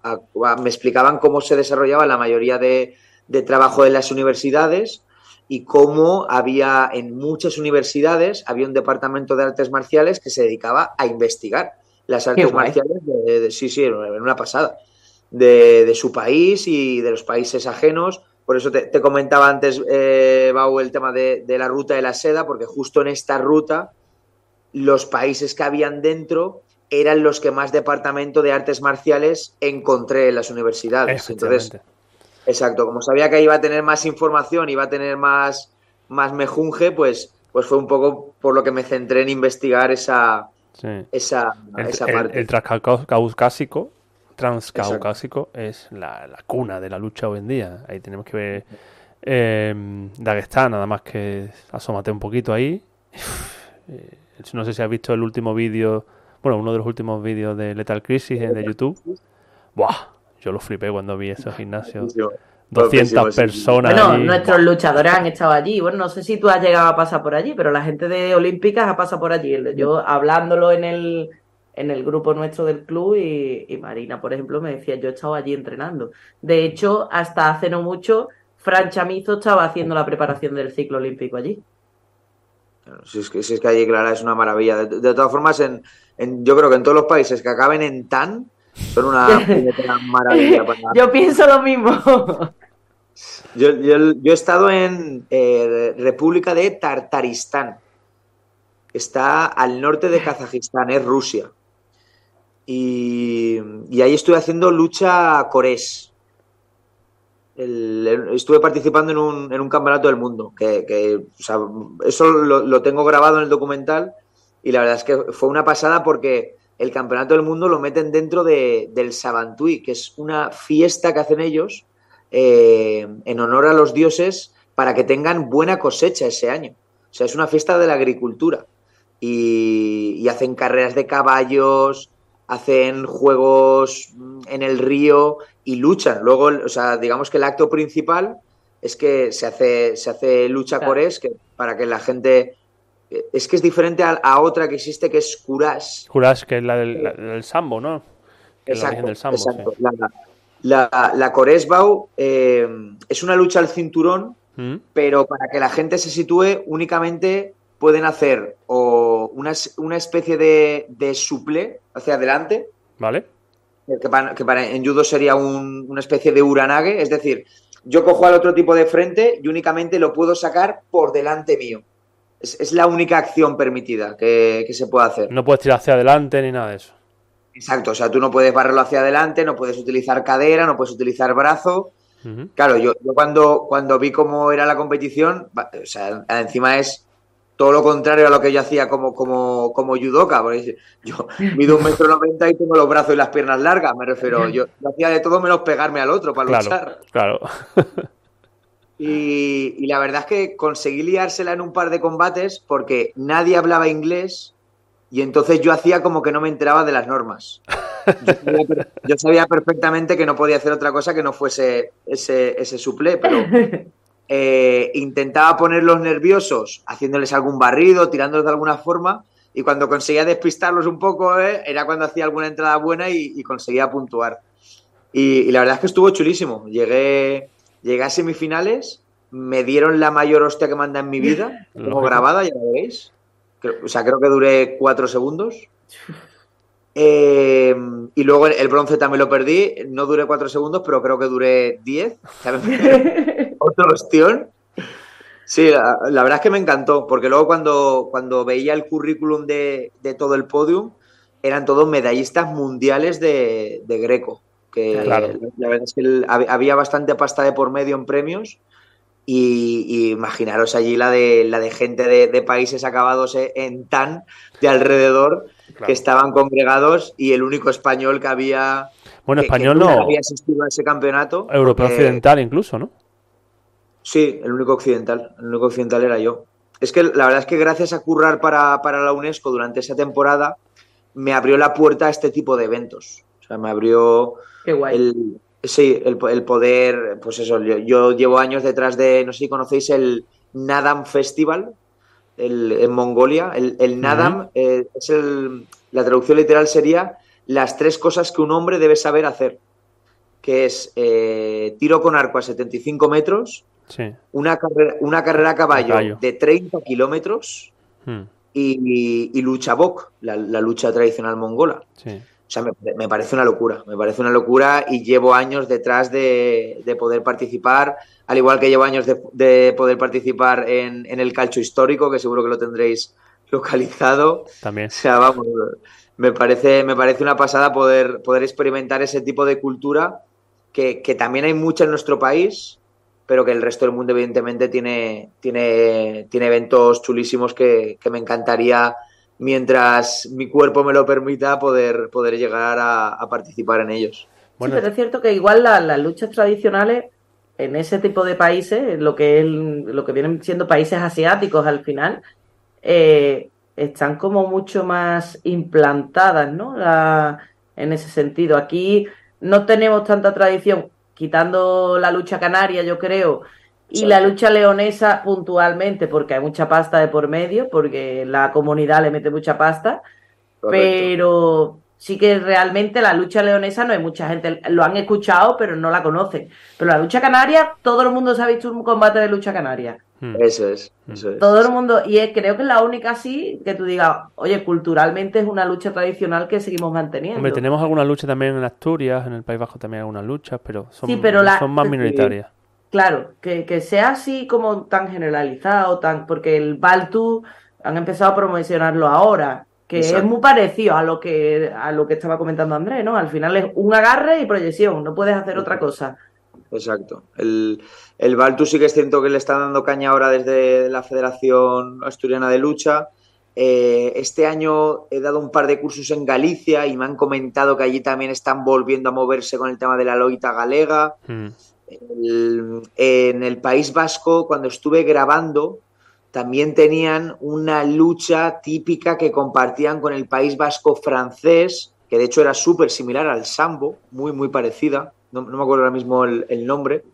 me explicaban cómo se desarrollaba la mayoría de, de trabajo de las universidades y cómo había en muchas universidades, había un departamento de artes marciales que se dedicaba a investigar las artes marciales, de, sí, sí, en una pasada, de, su país y de los países ajenos. Por eso te, comentaba antes, eh, Bau, el tema de, la ruta de la seda, porque justo en esta ruta los países que habían dentro eran los que más departamento de artes marciales encontré en las universidades. Entonces, Exacto, como sabía que iba a tener más información, iba a tener más, más mejunje, pues, pues fue un poco por lo que me centré en investigar esa, esa, esa parte. El, transcaucásico, transcaucásico es la, cuna de la lucha hoy en día. Ahí tenemos que ver eh, Dagestán, nada más que asómate un poquito ahí. (laughs) Eh, no sé si has visto el último vídeo, bueno, uno de los últimos vídeos de Lethal Crisis de YouTube. ¡Buah! Yo lo flipé cuando vi esos gimnasios. 200 personas. Bueno, nuestros luchadores han estado allí. Bueno, no sé si tú has llegado a pasar por allí, pero la gente de Olímpicas ha pasado por allí. Yo hablándolo en el, en el grupo nuestro del club y, Marina, por ejemplo, me decía, yo he estado allí entrenando. De hecho, hasta hace no mucho, Fran Chamizo estaba haciendo la preparación del ciclo olímpico allí. Si es que, si es que allí, Clara, es una maravilla. De, todas formas, en, yo creo que en todos los países que acaben en tan, son una (laughs) maravilla. Yo pienso lo mismo. Yo, he estado en eh, República de Tartaristán. Está al norte de Kazajistán, es Rusia. Y, ahí estuve haciendo lucha corés. estuve participando en un, en un, campeonato del mundo. Que, eso lo, lo tengo grabado en el documental. Y la verdad es que fue una pasada porque el Campeonato del Mundo lo meten dentro de, del Sabantui, que es una fiesta que hacen ellos eh, en honor a los dioses para que tengan buena cosecha ese año. O sea, es una fiesta de la agricultura. Y, hacen carreras de caballos, hacen juegos en el río y luchan. Luego, o sea, digamos que el acto principal es que se hace, se hace lucha Claro. corés que, para que la gente... Es que es diferente a, a otra que existe que es curás. Jurás que es la del, la del sambo, ¿no? Que es la origen Exacto, del sambo, sí. exacto. La, la, la Coresbau eh, es una lucha al cinturón, Mm, pero para que la gente se sitúe únicamente pueden hacer o una, una especie de, de suple hacia adelante, ¿Vale? que para, que para- en judo sería un- una especie de uranage, es decir, yo cojo al otro tipo de frente y únicamente lo puedo sacar por delante mío. Es, es la única acción permitida que, que se puede hacer. No puedes tirar hacia adelante ni nada de eso. Exacto, o sea, tú no puedes barrerlo hacia adelante, no puedes utilizar cadera, no puedes utilizar brazo. Claro, yo, yo cuando, cuando vi cómo era la competición, o sea, encima es todo lo contrario a lo que yo hacía como, como, como judoka, porque yo mido un metro noventa y tengo los brazos y las piernas largas, me refiero, yo, yo hacía de todo menos pegarme al otro para Claro, luchar. claro. Y, y la verdad es que conseguí liársela en un par de combates porque nadie hablaba inglés y entonces yo hacía como que no me enteraba de las normas. Yo sabía, yo sabía perfectamente que no podía hacer otra cosa que no fuese ese, ese suple, pero eh, intentaba ponerlos nerviosos, haciéndoles algún barrido, tirándolos de alguna forma, y cuando conseguía despistarlos un poco, eh, era cuando hacía alguna entrada buena y, y conseguía puntuar. Y, y la verdad es que estuvo chulísimo. Llegué, llegué a semifinales, me dieron la mayor hostia que manda en mi vida, (laughs) como grabada, ya lo veréis. Creo- o sea, creo que duré cuatro segundos. (laughs) Eh, y luego el bronce también lo perdí. No duré cuatro segundos, pero creo que duré diez. (laughs) Otro ostión. Sí, la, la verdad es que me encantó, porque luego cuando, cuando veía el currículum de, de todo el podium, eran todos medallistas mundiales de, de Greco. Que Claro. la, la verdad es que el- hab- había bastante pasta de por medio en premios. Y, y imaginaros allí la de, la de gente de, de países acabados e- en tan de alrededor Claro. que estaban congregados y el único español que había Bueno, que- que español no. había asistido a ese campeonato. Europeo porque- occidental incluso, ¿no? Sí, el único occidental. El único occidental era yo. Es que la verdad es que gracias a currar para, para la UNESCO durante esa temporada, me abrió la puerta a este tipo de eventos. O sea, me abrió Qué guay. el, sí, el, el poder, pues eso, yo, yo llevo años detrás de, no sé si conocéis el Nadam Festival el- en Mongolia. El, el Nadam eh, es el, la traducción literal sería las tres cosas que un hombre debe saber hacer, que es eh, tiro con arco a 75 metros, Sí. una carrera, una carrera a caballo, Caballo. de 30 kilómetros Mm, y, y lucha bok, la, la lucha tradicional mongola. sí. O sea, me, me parece una locura, me parece una locura y llevo años detrás de, de poder participar, al igual que llevo años de, de poder participar en, en el calcio histórico, que seguro que lo tendréis localizado. También. O sea, vamos, me parece, me parece una pasada poder, poder experimentar ese tipo de cultura que, que también hay mucha en nuestro país, pero que el resto del mundo evidentemente tiene, tiene, tiene eventos chulísimos que, que me encantaría, mientras mi cuerpo me lo permita, poder, poder llegar a, a participar en ellos. Bueno, sí, pero es cierto que igual la- las luchas tradicionales en ese tipo de países, lo que es lo que vienen siendo países asiáticos al final, eh, están como mucho más implantadas, ¿no? La- en ese sentido. Aquí no tenemos tanta tradición, quitando la lucha canaria, yo creo, y Sí. la lucha leonesa puntualmente, porque hay mucha pasta de por medio, porque la comunidad le mete mucha pasta. Pero sí que realmente la lucha leonesa no hay mucha gente, lo han escuchado, pero no la conocen. Pero la lucha canaria, todo el mundo se ha visto un combate de lucha canaria. mm, Eso es, eso es. Todo el mundo, y es- creo que es la única así que tú digas, oye, culturalmente es una lucha tradicional que seguimos manteniendo. Hombre, tenemos alguna lucha también en Asturias, en el País Bajo también hay algunas luchas, pero son, Sí, pero la- son más minoritarias. Claro, que, que sea así como tan generalizado, tan porque el Baltu han empezado a promocionarlo ahora, que Exacto. es muy parecido a lo que a lo que estaba comentando Andrés, ¿no? Al final es un agarre y proyección, no puedes hacer otra cosa. Exacto. El, el Baltu sí que es cierto que le está dando caña ahora desde la Federación Asturiana de Lucha. Eh, este año he dado un par de cursos en Galicia y me han comentado que allí también están volviendo a moverse con el tema de la loita galega. Mm, El- en el País Vasco, cuando estuve grabando, también tenían una lucha típica que compartían con el País Vasco francés, que de hecho era súper similar al sambo, muy, muy parecida, no, me acuerdo ahora mismo el, nombre.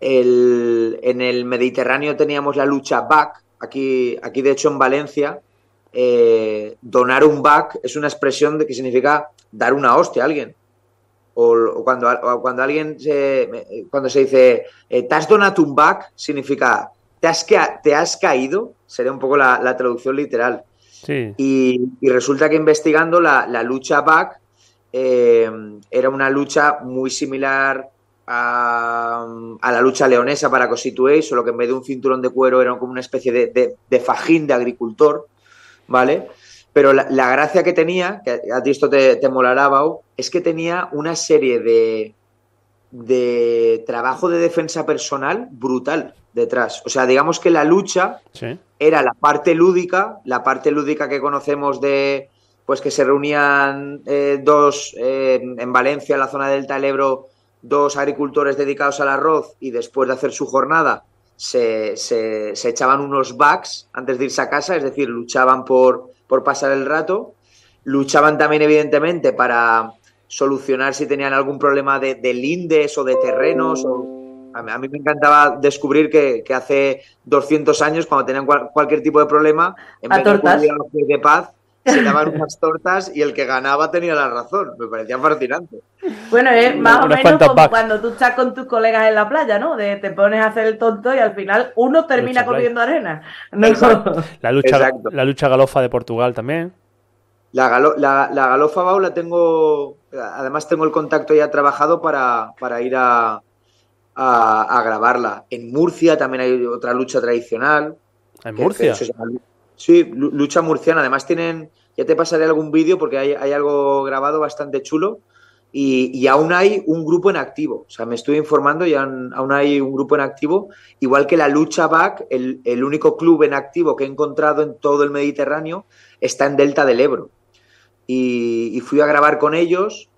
en el Mediterráneo teníamos la lucha back, aquí, aquí de hecho en Valencia, eh, donar un back es una expresión de que significa dar una hostia a alguien. O, cuando, cuando alguien se, cuando se dice eh, te has donado un back, significa te has, te has caído, sería un poco la, traducción literal. Y, resulta que investigando la, lucha back eh, era una lucha muy similar a, la lucha leonesa para Constituéis, solo que en vez de un cinturón de cuero era como una especie de fajín de agricultor, ¿vale? Pero la, gracia que tenía, que a ti esto te, te molará, es que tenía una serie de, de trabajo de defensa personal brutal detrás. O sea, digamos que la lucha era la parte lúdica, la parte lúdica que conocemos de pues que se reunían eh, dos eh, en Valencia, en la zona del Ebro, dos agricultores dedicados al arroz y después de hacer su jornada se, se, se echaban unos backs antes de irse a casa, es decir, luchaban por, por pasar el rato. Luchaban también, evidentemente, para solucionar si tenían algún problema de, lindes o de terrenos. A, mí, me encantaba descubrir que, hace 200 años, cuando tenían cualquier tipo de problema, en vez de de paz, se daban unas tortas y el que ganaba tenía la razón. Me parecía fascinante. Bueno, es más o menos como cuando tú estás con tus colegas en la playa, ¿no? De te pones a hacer el tonto y al final uno termina comiendo arena. (laughs) La, lucha, la lucha galofa de Portugal también. La, la, galofa Bau la tengo, además tengo el contacto ya trabajado para, ir a, a, grabarla. En Murcia también hay otra lucha tradicional. ¿En Murcia? Sí, lucha murciana. Además tienen, ya te pasaré algún vídeo porque hay, algo grabado bastante chulo y, aún hay un grupo en activo. O sea, me estoy informando y aún, hay un grupo en activo, igual que la lucha back, el, único club en activo que he encontrado en todo el Mediterráneo está en Delta del Ebro. Y, fui a grabar con ellos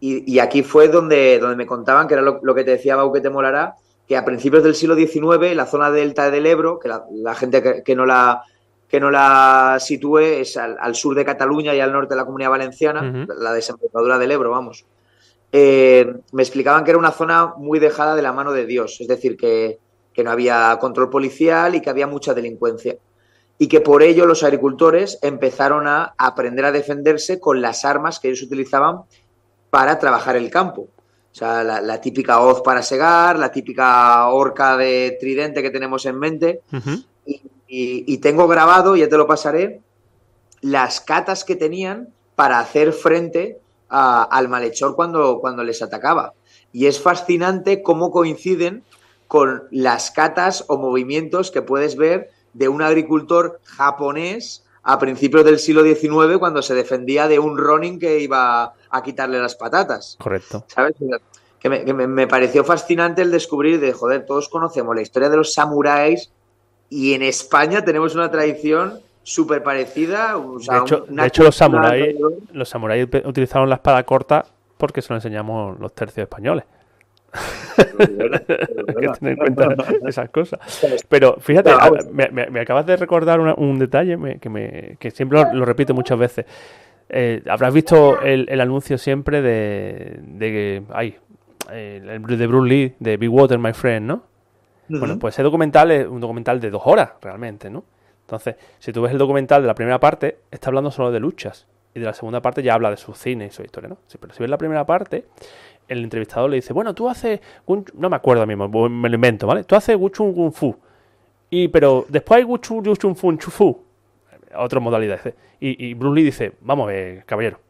y, aquí fue donde, donde me contaban, que era lo, que te decía Bau que te molará, que a principios del siglo XIX, la zona Delta del Ebro, que la, gente que, no la que no la sitúe es al, sur de Cataluña y al norte de la Comunidad Valenciana, la desembocadura del Ebro, vamos. Eh, me explicaban que era una zona muy dejada de la mano de Dios, es decir, que, no había control policial y que había mucha delincuencia. Y que por ello los agricultores empezaron a aprender a defenderse con las armas que ellos utilizaban para trabajar el campo. O sea, la, típica hoz para segar, la típica horca de tridente que tenemos en mente. y, y, tengo grabado, ya te lo pasaré, las catas que tenían para hacer frente al malhechor cuando, cuando les atacaba. Y es fascinante cómo coinciden con las catas o movimientos que puedes ver de un agricultor japonés a principios del siglo XIX cuando se defendía de un Ronin que iba a quitarle las patatas. Correcto. ¿Sabes? Que, me, me, pareció fascinante el descubrir de, joder, todos conocemos la historia de los samuráis y en España tenemos una tradición súper parecida. de hecho, los samuráis los samuráis utilizaron la espada corta porque se lo enseñamos los tercios españoles. (laughs) que tener en cuenta esas cosas. Pero fíjate, me, acabas de recordar un detalle que, me, que siempre lo, repito muchas veces. Eh, habrás visto el, anuncio siempre de, de ay, el, de Bruce Lee, de Big Water, My Friend, ¿no? Bueno, pues ese documental es un documental de dos horas, realmente, ¿no? Entonces, si tú ves el documental de la primera parte, está hablando solo de luchas. Y de la segunda parte ya habla de su cine y su historia, ¿no? pero si ves la primera parte, el entrevistador le dice, bueno, tú haces... No me acuerdo mismo, me lo invento, ¿vale? Tú haces Wuchun Kung Fu. Y, pero después hay Wuchun Wuchun Fun Chufu. Otra modalidad. Y, y Bruce Lee dice, vamos a ver, caballero.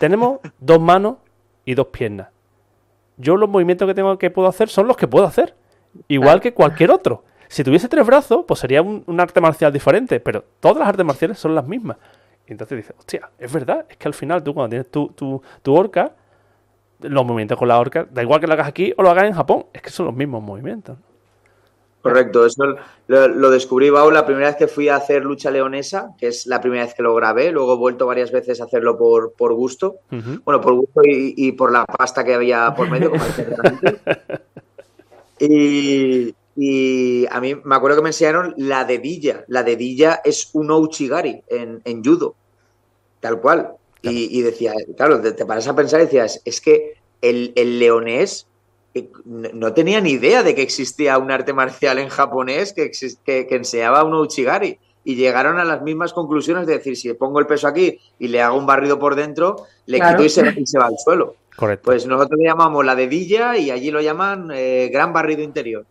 Tenemos (laughs) dos manos y dos piernas. Yo los movimientos que tengo que puedo hacer son los que puedo hacer. Igual que cualquier otro. Si tuviese tres brazos, pues sería un, arte marcial diferente, pero todas las artes marciales son las mismas. Y entonces dices, hostia, es verdad, es que al final tú cuando tienes tu, tu, tu orca, los movimientos con la orca, da igual que lo hagas aquí o lo hagas en Japón, es que son los mismos movimientos. Correcto, eso lo, descubrí, Bau, la primera vez que fui a hacer lucha leonesa, que es la primera vez que lo grabé, luego he vuelto varias veces a hacerlo por, por gusto, bueno, por gusto y, por la pasta que había por medio, como (laughs) y, y a mí me acuerdo que me enseñaron la dedilla. La dedilla es un ouchigari en, en judo. Tal cual. Y, decía, claro, te, paras a pensar y decías, es que el, leonés eh, no tenía ni idea de que existía un arte marcial en japonés que, que, que enseñaba un Uchigari y llegaron a las mismas conclusiones de decir, si pongo el peso aquí y le hago un barrido por dentro, le quito y se, va al suelo. Correcto. Pues nosotros le llamamos la dedilla y allí lo llaman eh, gran barrido interior,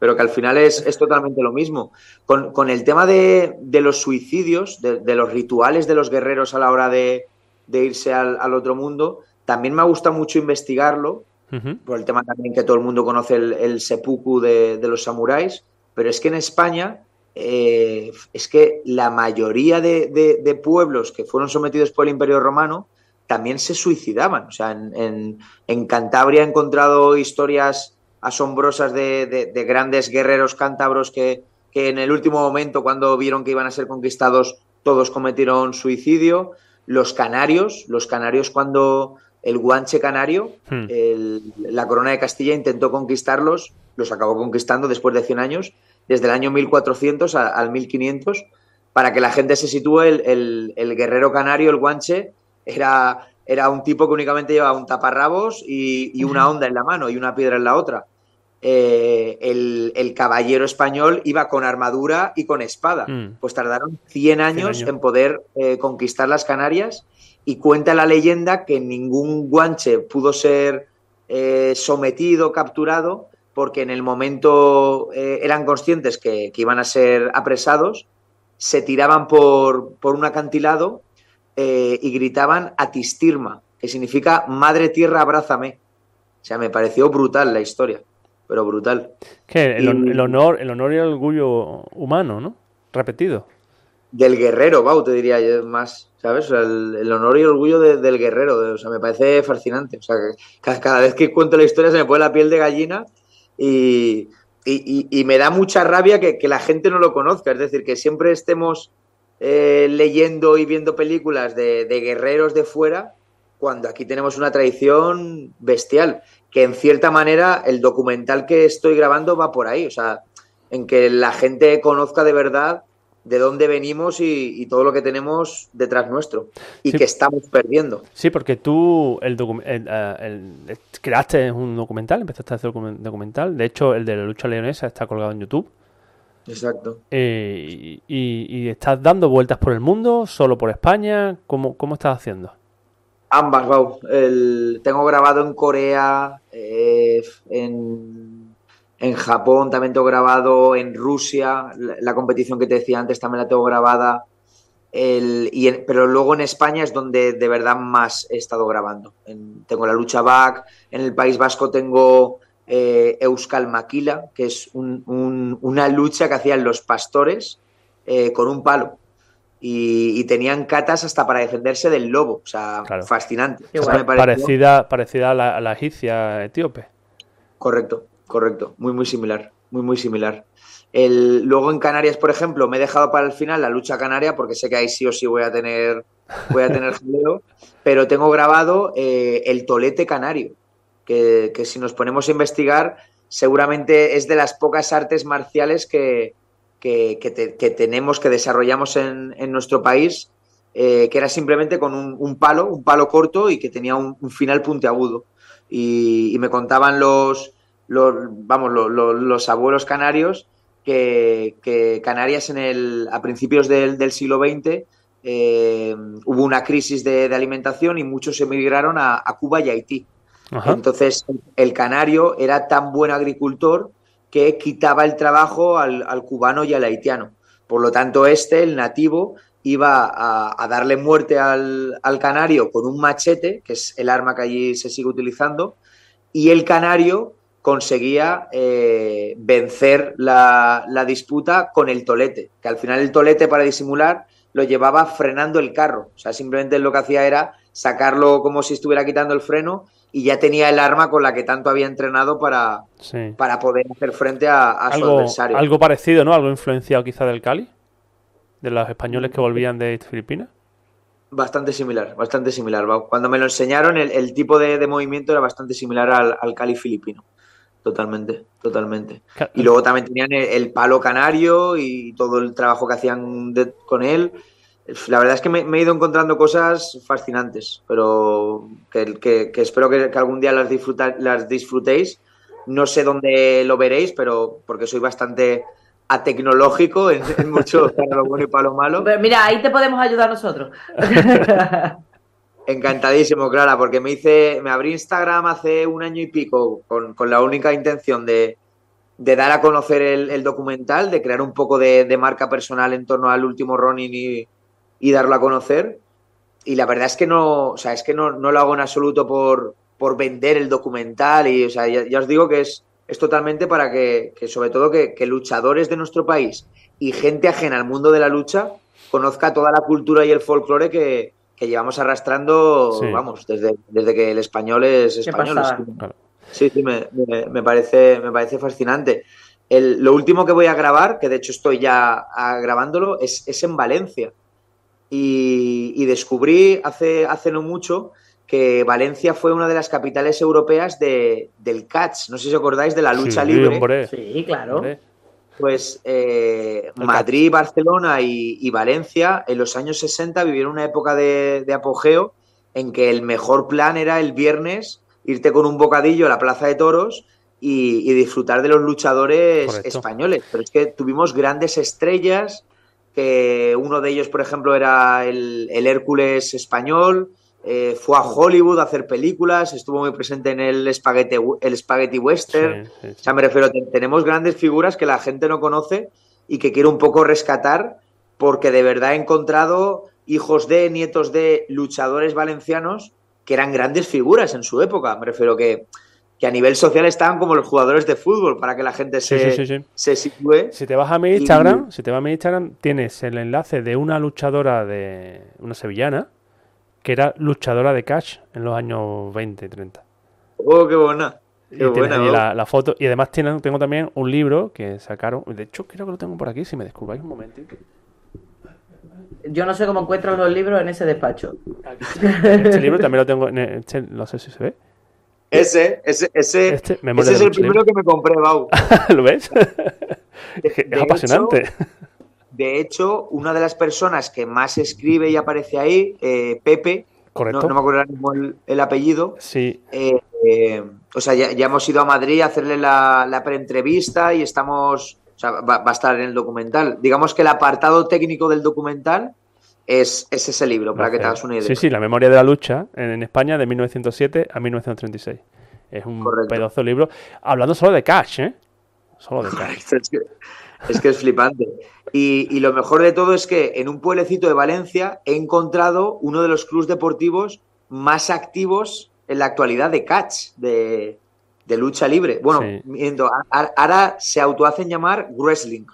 pero que al final es, totalmente lo mismo. Con, el tema de, los suicidios, de, los rituales de los guerreros a la hora de, irse al, otro mundo, también me gusta mucho investigarlo, por el tema también que todo el mundo conoce el, el seppuku de, de los samuráis, pero es que en España eh, es que la mayoría de, pueblos que fueron sometidos por el Imperio Romano también se suicidaban. O sea, en, Cantabria he encontrado historias asombrosas de, grandes guerreros cántabros que, en el último momento, cuando vieron que iban a ser conquistados, todos cometieron suicidio. Los canarios, los canarios cuando el guanche canario, hmm. la corona de Castilla intentó conquistarlos, los acabó conquistando después de 100 años, desde el año 1400 al 1500, para que la gente se sitúe, el, guerrero canario, el guanche, era, era, un tipo que únicamente llevaba un taparrabos y, una onda en la mano y una piedra en la otra. Eh, el, caballero español iba con armadura y con espada. Mm. Pues tardaron 100 años, en poder eh, conquistar las Canarias y cuenta la leyenda que ningún guanche pudo ser eh, sometido, capturado, porque en el momento eran conscientes que, iban a ser apresados, se tiraban por, un acantilado eh, y gritaban Atistirma, que significa Madre Tierra, abrázame. O sea, me pareció brutal la historia, pero brutal. Que el, honor, el honor y el orgullo humano, ¿no? Repetido. Del guerrero, Bau, te diría yo más, ¿sabes? el, honor y el orgullo del guerrero, o sea, me parece fascinante. O sea, que cada vez que cuento la historia se me pone la piel de gallina y, me da mucha rabia que, la gente no lo conozca, es decir, que siempre estemos eh, leyendo y viendo películas de, guerreros de fuera, cuando aquí tenemos una tradición bestial, que en cierta manera el documental que estoy grabando va por ahí, o sea, en que la gente conozca de verdad de dónde venimos y, todo lo que tenemos detrás nuestro y que estamos perdiendo. Sí, porque tú el, eh, creaste un documental, empezaste a hacer un documental, de hecho el de la lucha leonesa está colgado en YouTube. Exacto. Eh, y, estás dando vueltas por el mundo, solo por España? ¿Cómo, cómo estás haciendo? Ambas, Wow. tengo grabado en Corea, eh, en en Japón también tengo grabado, en Rusia, la, competición que te decía antes también la tengo grabada. y pero luego en España es donde de verdad más he estado grabando. tengo la lucha back, en el País Vasco tengo eh, Euskal Maquila, que es una lucha que hacían los pastores eh, con un palo. Y, tenían catas hasta para defenderse del lobo. O sea, fascinante. parecida, parecida a la, a la egipcia etíope. Correcto correcto, muy, muy similar, muy, muy similar. El, luego en Canarias, por ejemplo, me he dejado para el final la lucha canaria porque sé que ahí sí o sí voy a tener, voy a tener (laughs) jaleo, pero tengo grabado eh, el tolete canario, que, si nos ponemos a investigar, seguramente es de las pocas artes marciales que, que, tenemos, que desarrollamos en, nuestro país, eh, que era simplemente con un, palo, un palo corto y que tenía un, final puntiagudo. y me contaban los, los, vamos, los abuelos canarios que, Canarias en el, a principios del, siglo XX eh, hubo una crisis de, alimentación y muchos emigraron a, Cuba y Haití. Entonces, el canario era tan buen agricultor que quitaba el trabajo al, cubano y al haitiano. Por lo tanto, este, el nativo, iba a, darle muerte al, canario con un machete, que es el arma que allí se sigue utilizando, y el canario conseguía eh, vencer la, disputa con el tolete, que al final el tolete para disimular lo llevaba frenando el carro, o sea, simplemente lo que hacía era sacarlo como si estuviera quitando el freno y ya tenía el arma con la que tanto había entrenado para, para poder hacer frente a, su adversario. Algo parecido, ¿no? Algo influenciado quizá del Cali, de los españoles que volvían de Filipinas. Bastante similar, bastante similar. Cuando me lo enseñaron, el, tipo de, movimiento era bastante similar al, al Cali filipino. Totalmente, totalmente. Y luego también tenían el, palo canario y todo el trabajo que hacían con él. La verdad es que me, he ido encontrando cosas fascinantes, pero que, espero que, algún día las, las disfrutéis. No sé dónde lo veréis, pero porque soy bastante tecnológico en, en mucho (laughs) para lo bueno y para lo malo. Pero mira, ahí te podemos ayudar nosotros. (laughs) Encantadísimo, Clara, porque me hice, me abrí Instagram hace un año y pico con, la única intención de, dar a conocer el, documental, de crear un poco de, marca personal en torno al último Ronin y, darlo a conocer. Y la verdad es que no, o sea, es que no, lo hago en absoluto por, por vender el documental. Y, o sea, ya os digo que es, es totalmente para que, sobre todo, que, luchadores de nuestro país y gente ajena al mundo de la lucha conozca toda la cultura y el folclore que, llevamos arrastrando, vamos, desde, desde que el español es español. Sí, sí, me, parece, me parece fascinante. lo último que voy a grabar, que de hecho estoy ya grabándolo, es, en Valencia. Y, y, descubrí hace, hace no mucho que Valencia fue una de las capitales europeas de, del catch. No sé si os acordáis de la lucha libre. Sí, claro. Pues eh, Madrid, Barcelona y, Valencia en los años 60 vivieron una época de, apogeo en que el mejor plan era el viernes irte con un bocadillo a la Plaza de Toros y, disfrutar de los luchadores españoles. Pero es que tuvimos grandes estrellas, que uno de ellos, por ejemplo, era el, el Hércules español, eh, fue a Hollywood a hacer películas, estuvo muy presente en el Spaghetti, el spaghetti Western. O sea, me refiero, tenemos grandes figuras que la gente no conoce y que quiero un poco rescatar porque de verdad he encontrado hijos de, nietos de luchadores valencianos que eran grandes figuras en su época. Me refiero que, que a nivel social estaban como los jugadores de fútbol para que la gente se, se sitúe. Si te vas a mi Instagram, si te vas a mi Instagram, tienes el enlace de una luchadora de una sevillana que era luchadora de Cash en los años 20 y 30. ¡Oh, qué buena! Qué buena, la, foto. Y además tienen, tengo también un libro que sacaron. De hecho, creo que lo tengo por aquí, si me descubráis un momentito. Yo no sé cómo encuentran los libros en ese despacho. Este libro también lo tengo. En este, no sé si se ve. Ese, ese, ese, este, ese es el primero que me compré, Bau. (laughs) ¿Lo ves? es, apasionante. De hecho, una de las personas que más escribe y aparece ahí, eh, Pepe, Correcto. No, me acuerdo el, apellido. Sí. Eh, eh, o sea, ya, hemos ido a Madrid a hacerle la, la preentrevista y estamos. O sea, va, a estar en el documental. Digamos que el apartado técnico del documental es, ese libro, para que te hagas una idea. Sí, sí, La memoria de la lucha en, España de 1907 a 1936. Es un pedazo de libro. Hablando solo de cash, ¿eh? Solo de (laughs) cash. Es que es flipante. Y, lo mejor de todo es que en un pueblecito de Valencia he encontrado uno de los clubes deportivos más activos en la actualidad de catch, de, lucha libre. Bueno, ahora se autohacen llamar wrestling.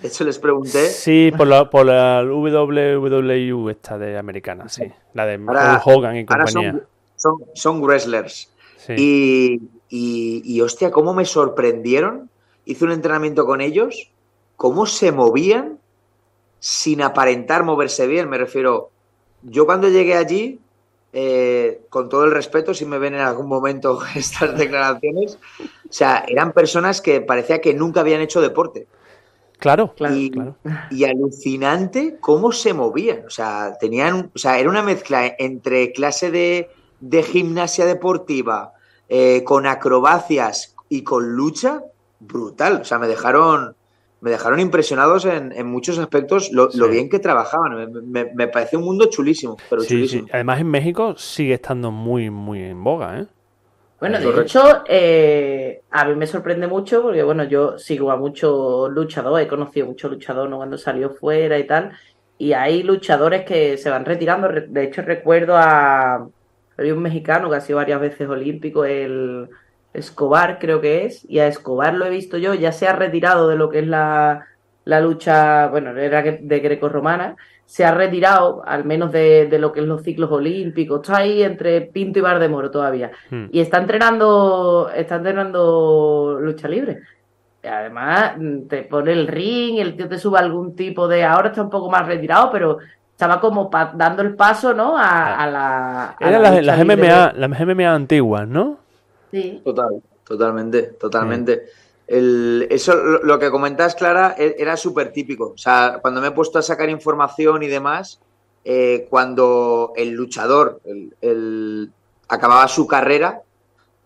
De hecho, les pregunté. Sí, por la, por la WWU esta de americana, sí. La de Hogan y compañía. Son, son, wrestlers. Y, y, y, hostia, cómo me sorprendieron. Hice un entrenamiento con ellos cómo se movían sin aparentar moverse bien. Me refiero, yo cuando llegué allí, eh, con todo el respeto, si me ven en algún momento (laughs) estas declaraciones, o sea, eran personas que parecía que nunca habían hecho deporte. Claro, y, y alucinante cómo se movían. O sea, tenían, o sea, era una mezcla entre clase de, gimnasia deportiva, eh, con acrobacias y con lucha, brutal. O sea, me dejaron, me dejaron impresionados en, muchos aspectos lo, bien que trabajaban. Me, me, parece un mundo chulísimo, pero chulísimo. Además, en México sigue estando muy, muy en boga, ¿eh? Bueno, de hecho, eh, a mí me sorprende mucho porque, bueno, yo sigo a muchos luchadores, he conocido muchos luchadores cuando salió fuera y tal, y hay luchadores que se van retirando. De hecho, recuerdo a. Hay un mexicano que ha sido varias veces olímpico, el Escobar creo que es, y a Escobar lo he visto yo, ya se ha retirado de lo que es la, lucha, bueno, era de greco-romana, se ha retirado al menos de, lo que es los ciclos olímpicos, está ahí entre Pinto y Bar de Moro todavía, hmm. y está entrenando, está entrenando lucha libre. Y además te pone el ring, el tío te sube algún tipo de, ahora está un poco más retirado, pero estaba como dando el paso, ¿no? A, la... Eran las, MMA, las MMA antiguas, ¿no? Sí. Total, totalmente, totalmente. Eso, lo, que comentas, Clara, e, era súper típico. O sea, cuando me he puesto a sacar información y demás, eh, cuando el luchador el, acababa su carrera,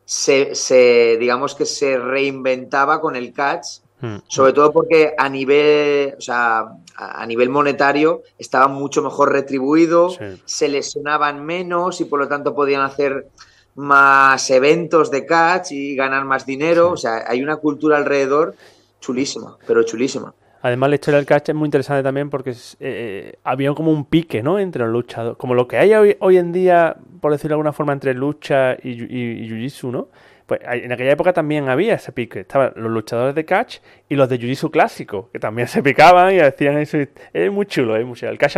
se, digamos que se reinventaba con el catch, hmm. sobre todo porque a nivel, o sea, a nivel monetario estaba mucho mejor retribuido, se lesionaban menos y por lo tanto podían hacer más eventos de catch y ganar más dinero. O sea, hay una cultura alrededor chulísima, pero chulísima. Además, la historia del catch es muy interesante también porque eh, eh, había como un pique, ¿no? Entre los luchadores. Como lo que hay hoy, en día, por decirlo de alguna forma, entre lucha y, y, y jiu-jitsu, ¿no? Pues en aquella época también había ese pique. Estaban los luchadores de catch y los de jiu-jitsu clásico, que también (laughs) se picaban y decían eso. Es muy chulo, es muy chulo. El catch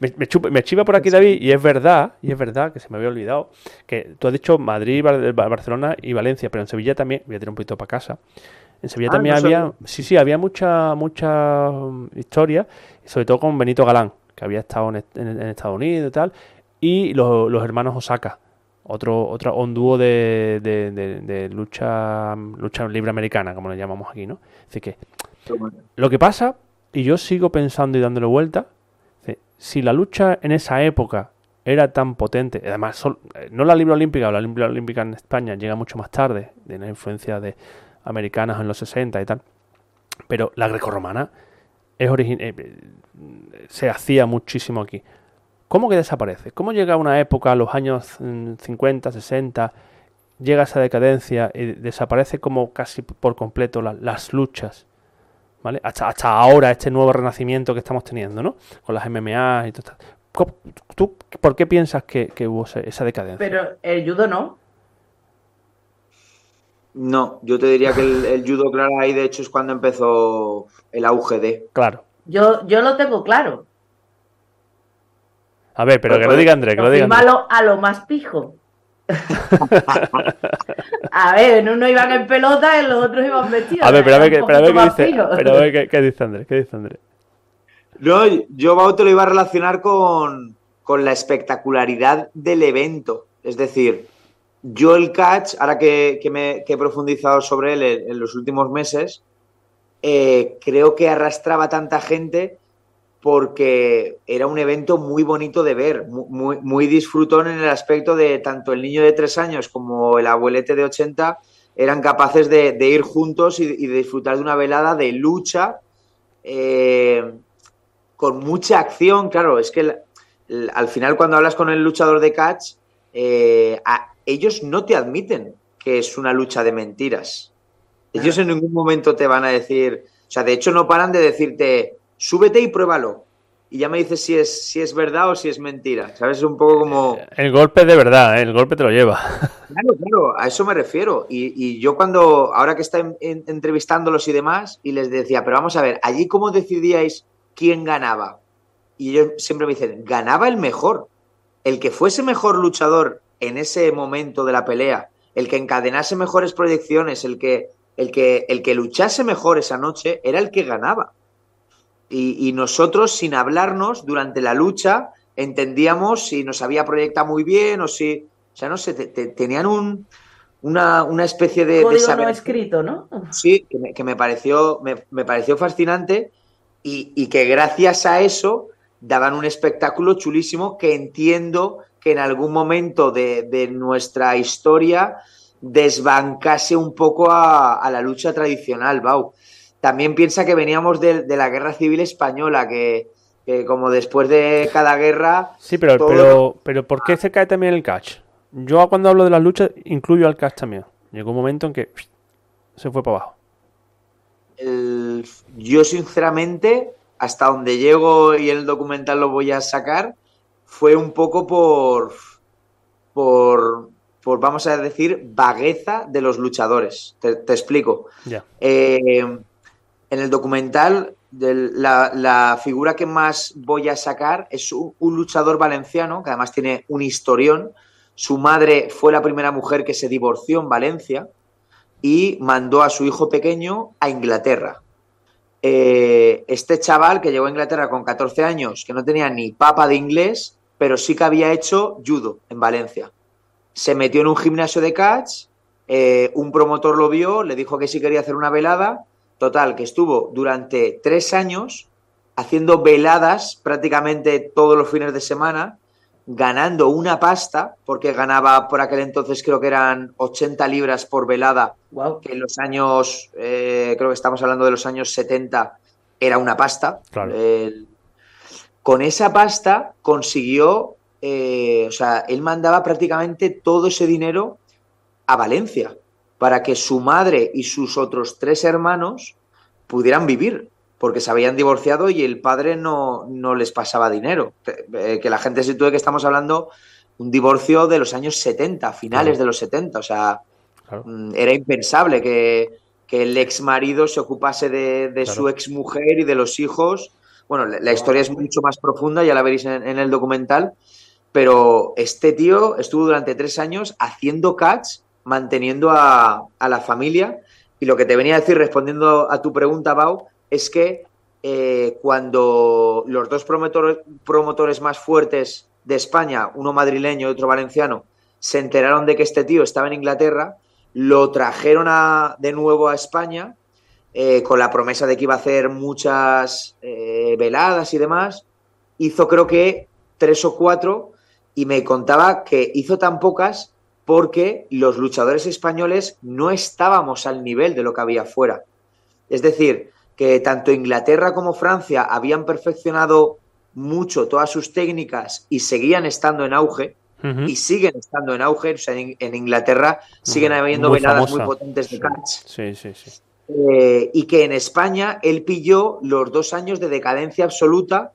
Me, me, chiva por aquí, David, y es verdad, y es verdad que se me había olvidado, que tú has dicho Madrid, Barcelona y Valencia, pero en Sevilla también, voy a tirar un poquito para casa. En Sevilla ah, también había, sí, sí, había mucha, mucha um, historia, sobre todo con Benito Galán, que había estado en, Estados Unidos y tal, y los, los hermanos Osaka otro, otro un dúo de, de, lucha, lucha libre americana, como le llamamos aquí, ¿no? Así que lo que pasa, y yo sigo pensando y dándole vuelta, si la lucha en esa época era tan potente, además no la libre olímpica, la libre olímpica en España llega mucho más tarde, de la influencia de americanas en los 60 y tal, pero la grecorromana es eh, se hacía muchísimo aquí. ¿Cómo que desaparece? ¿Cómo llega una época, a los años 50, mm, 60, llega esa decadencia y desaparece como casi por completo las luchas? ¿Vale? Hasta, hasta ahora, este nuevo renacimiento que estamos teniendo, ¿no? Con las MMA y todo esto. ¿Tú por qué piensas que, hubo esa decadencia? Pero el judo no. No, yo te diría que el, judo, claro, ahí de hecho es cuando empezó el auge de. Claro. Yo, yo lo tengo claro. A ver, pero pues que lo diga Andrés, que lo diga Andrés. a lo más pijo. (laughs) a ver, en uno iban en pelota y los otros iban vestidos. A ver, pero a ver, pero a ver qué dice, pero a ver qué, dice Andrés, qué dice Andrés. No, yo Bauto lo iba a relacionar con, la espectacularidad del evento. Es decir, yo el catch, ahora que, me, he profundizado sobre él en, los últimos meses, eh, creo que arrastraba tanta gente porque era un evento muy bonito de ver, muy, muy disfrutón en el aspecto de tanto el niño de tres años como el abuelete de 80 eran capaces de, ir juntos y, de disfrutar de una velada de lucha eh, con mucha acción. Claro, es que al final cuando hablas con el luchador de catch, eh, ellos no te admiten que es una lucha de mentiras. Ellos en ningún momento te van a decir, o sea, de hecho no paran de decirte, súbete y pruébalo. Y ya me dices si es, si es verdad o si es mentira. ¿Sabes? Es un poco como. El golpe de verdad, ¿eh? el golpe te lo lleva. (laughs) Claro, claro, a eso me refiero. Y, yo cuando, ahora que está entrevistándolos y demás, y les decía, pero vamos a ver, allí cómo decidíais quién ganaba. Y ellos siempre me dicen, ganaba el mejor. El que fuese mejor luchador en ese momento de la pelea, el que encadenase mejores proyecciones, el que, el que, el que luchase mejor esa noche, era el que ganaba. Y, nosotros, sin hablarnos, durante la lucha, entendíamos si nos había proyectado muy bien o si. O sea, no sé, tenían un, una, una, especie de. Código no escrito, ¿no? Sí, que me, pareció, me, pareció fascinante y, que gracias a eso daban un espectáculo chulísimo que entiendo que en algún momento de, nuestra historia desbancase un poco a, a la lucha tradicional, Bau también piensa que veníamos de, la guerra civil española, que, como después de cada guerra... Sí, pero, pero, pero ¿por qué se cae también el catch? Yo cuando hablo de las luchas incluyo al catch también. Llegó un momento en que se fue para abajo. yo sinceramente, hasta donde llego y el documental lo voy a sacar, fue un poco por, por, por vamos a decir, vagueza de los luchadores. Te, explico. Ya. Eh, en el documental, la, figura que más voy a sacar es un, luchador valenciano, que además tiene un historión. Su madre fue la primera mujer que se divorció en Valencia y mandó a su hijo pequeño a Inglaterra. Eh, este chaval que llegó a Inglaterra con 14 años, que no tenía ni papa de inglés, pero sí que había hecho judo en Valencia. Se metió en un gimnasio de catch eh, un promotor lo vio, le dijo que sí quería hacer una velada, total, que estuvo durante tres años haciendo veladas prácticamente todos los fines de semana, ganando una pasta, porque ganaba por aquel entonces creo que eran 80 libras por velada, Wow. que en los años, eh, creo que estamos hablando de los años 70, era una pasta. Claro. Con esa pasta consiguió, eh, o sea, él mandaba prácticamente todo ese dinero a Valencia para que su madre y sus otros tres hermanos pudieran vivir, porque se habían divorciado y el padre no, no les pasaba dinero. Que, eh, que la gente se sitúe que estamos hablando un divorcio de los años 70, finales Claro. de los 70, o sea, Claro. Mm, era impensable que, que el ex marido se ocupase de, de Claro. su ex mujer y de los hijos. Bueno, la, la historia es mucho más profunda, ya la veréis en, en el documental, pero este tío estuvo durante tres años haciendo catch, manteniendo a, a la familia. Y lo que te venía a decir, respondiendo a tu pregunta, Bau, es que eh, cuando los dos promotores, más fuertes de España, uno madrileño y otro valenciano, se enteraron de que este tío estaba en Inglaterra, lo trajeron a- de nuevo a España eh, con la promesa de que iba a hacer muchas eh, veladas y demás. Hizo creo que tres o cuatro y me contaba que hizo tan pocas porque los luchadores españoles no estábamos al nivel de lo que había fuera. Es decir, que tanto Inglaterra como Francia habían perfeccionado mucho todas sus técnicas y seguían estando en auge y siguen estando en auge. O sea, en, en Inglaterra siguen habiendo Muy veladas famosa. muy potentes de catch. Sí, sí, sí. Eh, y que en España él pilló los dos años de decadencia absoluta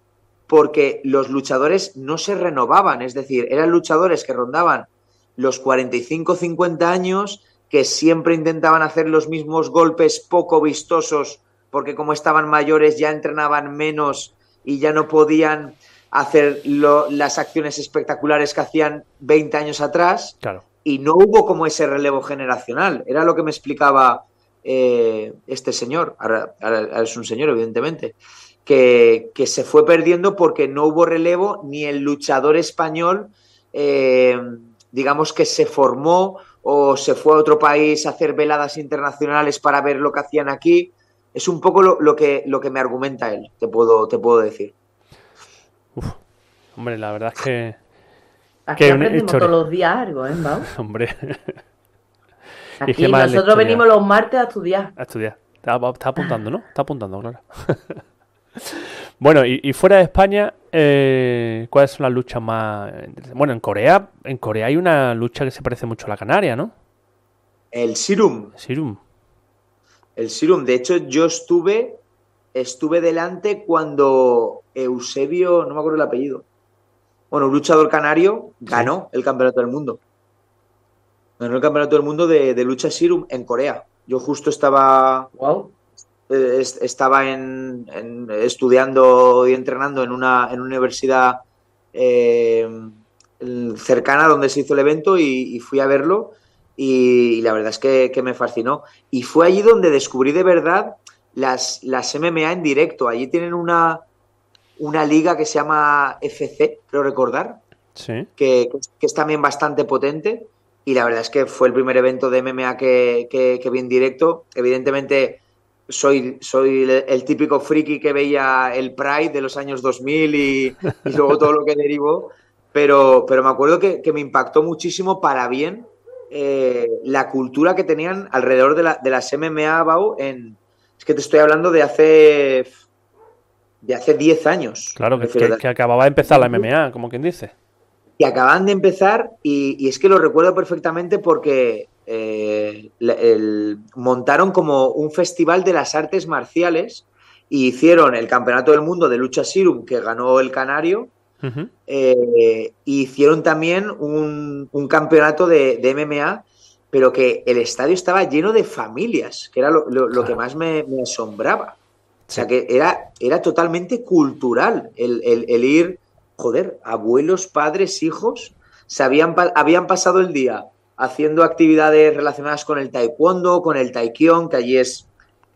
porque los luchadores no se renovaban, es decir, eran luchadores que rondaban los 45-50 años, que siempre intentaban hacer los mismos golpes poco vistosos porque como estaban mayores ya entrenaban menos y ya no podían hacer lo- las acciones espectaculares que hacían 20 años atrás Claro. y no hubo como ese relevo generacional. Era lo que me explicaba eh, este señor, ahora, ahora- ahora es un señor, evidentemente, que, que se fue perdiendo porque no hubo relevo ni el luchador español, eh, digamos que se formó o se fue a otro país a hacer veladas internacionales para ver lo que hacían aquí. Es un poco lo, lo que, lo que me argumenta él, te puedo, te puedo decir. Hombre, la verdad es que. Aquí aprendemos historia. todos los días algo, ¿eh, Mau? (laughs) Hombre, Aquí nosotros venimos los martes a estudiar. a estudiar. Está, está apuntando, ¿no? Está apuntando, claro. (laughs) bueno, y, y fuera de España, eh, ¿cuáles son las luchas más? Bueno, en Corea, en Corea hay una lucha que se parece mucho a la canaria, ¿no? El Sirum, Sirum. El Sirum, de hecho, yo estuve, estuve delante cuando Eusebio, no me acuerdo el apellido, bueno, un luchador canario ganó el campeonato del mundo. Ganó el campeonato del mundo de, de lucha Sirum en Corea. Yo justo estaba, Wow. Eh, es- estaba en, en- estudiando y entrenando en una, en una universidad eh, cercana donde se hizo el evento y, y fui a verlo y, la verdad es que, que me fascinó. Y fue allí donde descubrí de verdad las, las MMA en directo. Allí tienen una, una liga que se llama FC, creo recordar, Sí. que, que es también bastante potente. Y la verdad es que fue el primer evento de MMA que, que, que vi en directo. Evidentemente, soy, soy el, típico friki que veía el Pride de los años 2000 y, y luego todo lo que derivó. Pero, pero me acuerdo que, que me impactó muchísimo para bien eh, la cultura que tenían alrededor de, la, de las MMA, Bau, en, es que te estoy hablando de hace de hace 10 años. Claro, que, acababa de empezar la MMA, como quien dice. que acaban de empezar y, y es que lo recuerdo perfectamente porque eh, el- montaron como un festival de las artes marciales y hicieron el Campeonato del Mundo de Lucha Sirum que ganó el Canario eh, y hicieron también un, un campeonato de, de MMA pero que el estadio estaba lleno de familias, que era lo, lo- lo que más me, me asombraba. O sea, que era, era totalmente cultural el, el- el ir, joder, abuelos, padres, hijos, se habían, habían pasado el día haciendo actividades relacionadas con el taekwondo, con el taekyon, que allí es,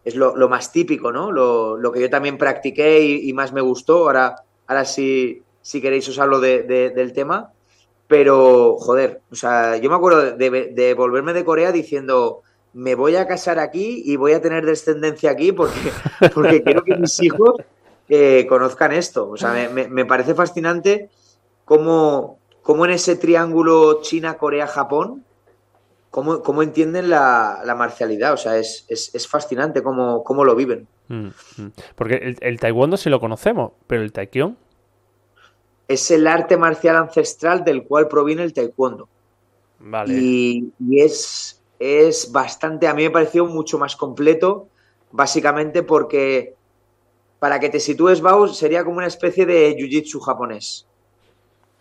es lo, más típico, ¿no? Lo, lo que yo también practiqué y, más me gustó. Ahora, ahora sí, si queréis os hablo de- de- del tema. Pero, joder, o sea, yo me acuerdo de, volverme de Corea diciendo, me voy a casar aquí y voy a tener descendencia aquí porque, (laughs) porque quiero que mis hijos eh, conozcan esto. O sea, me, me parece fascinante cómo, cómo, en ese triángulo China-Corea-Japón, cómo, cómo, entienden la, la, marcialidad. O sea, es, es, es fascinante cómo, cómo, lo viven. Mm, mm. Porque el, el taekwondo sí lo conocemos, pero el taekwondo es el arte marcial ancestral del cual proviene el taekwondo. Vale. Y, y, es, es bastante, a mí me pareció mucho más completo, básicamente porque, para que te sitúes, Bau, sería como una especie de jiu-jitsu japonés,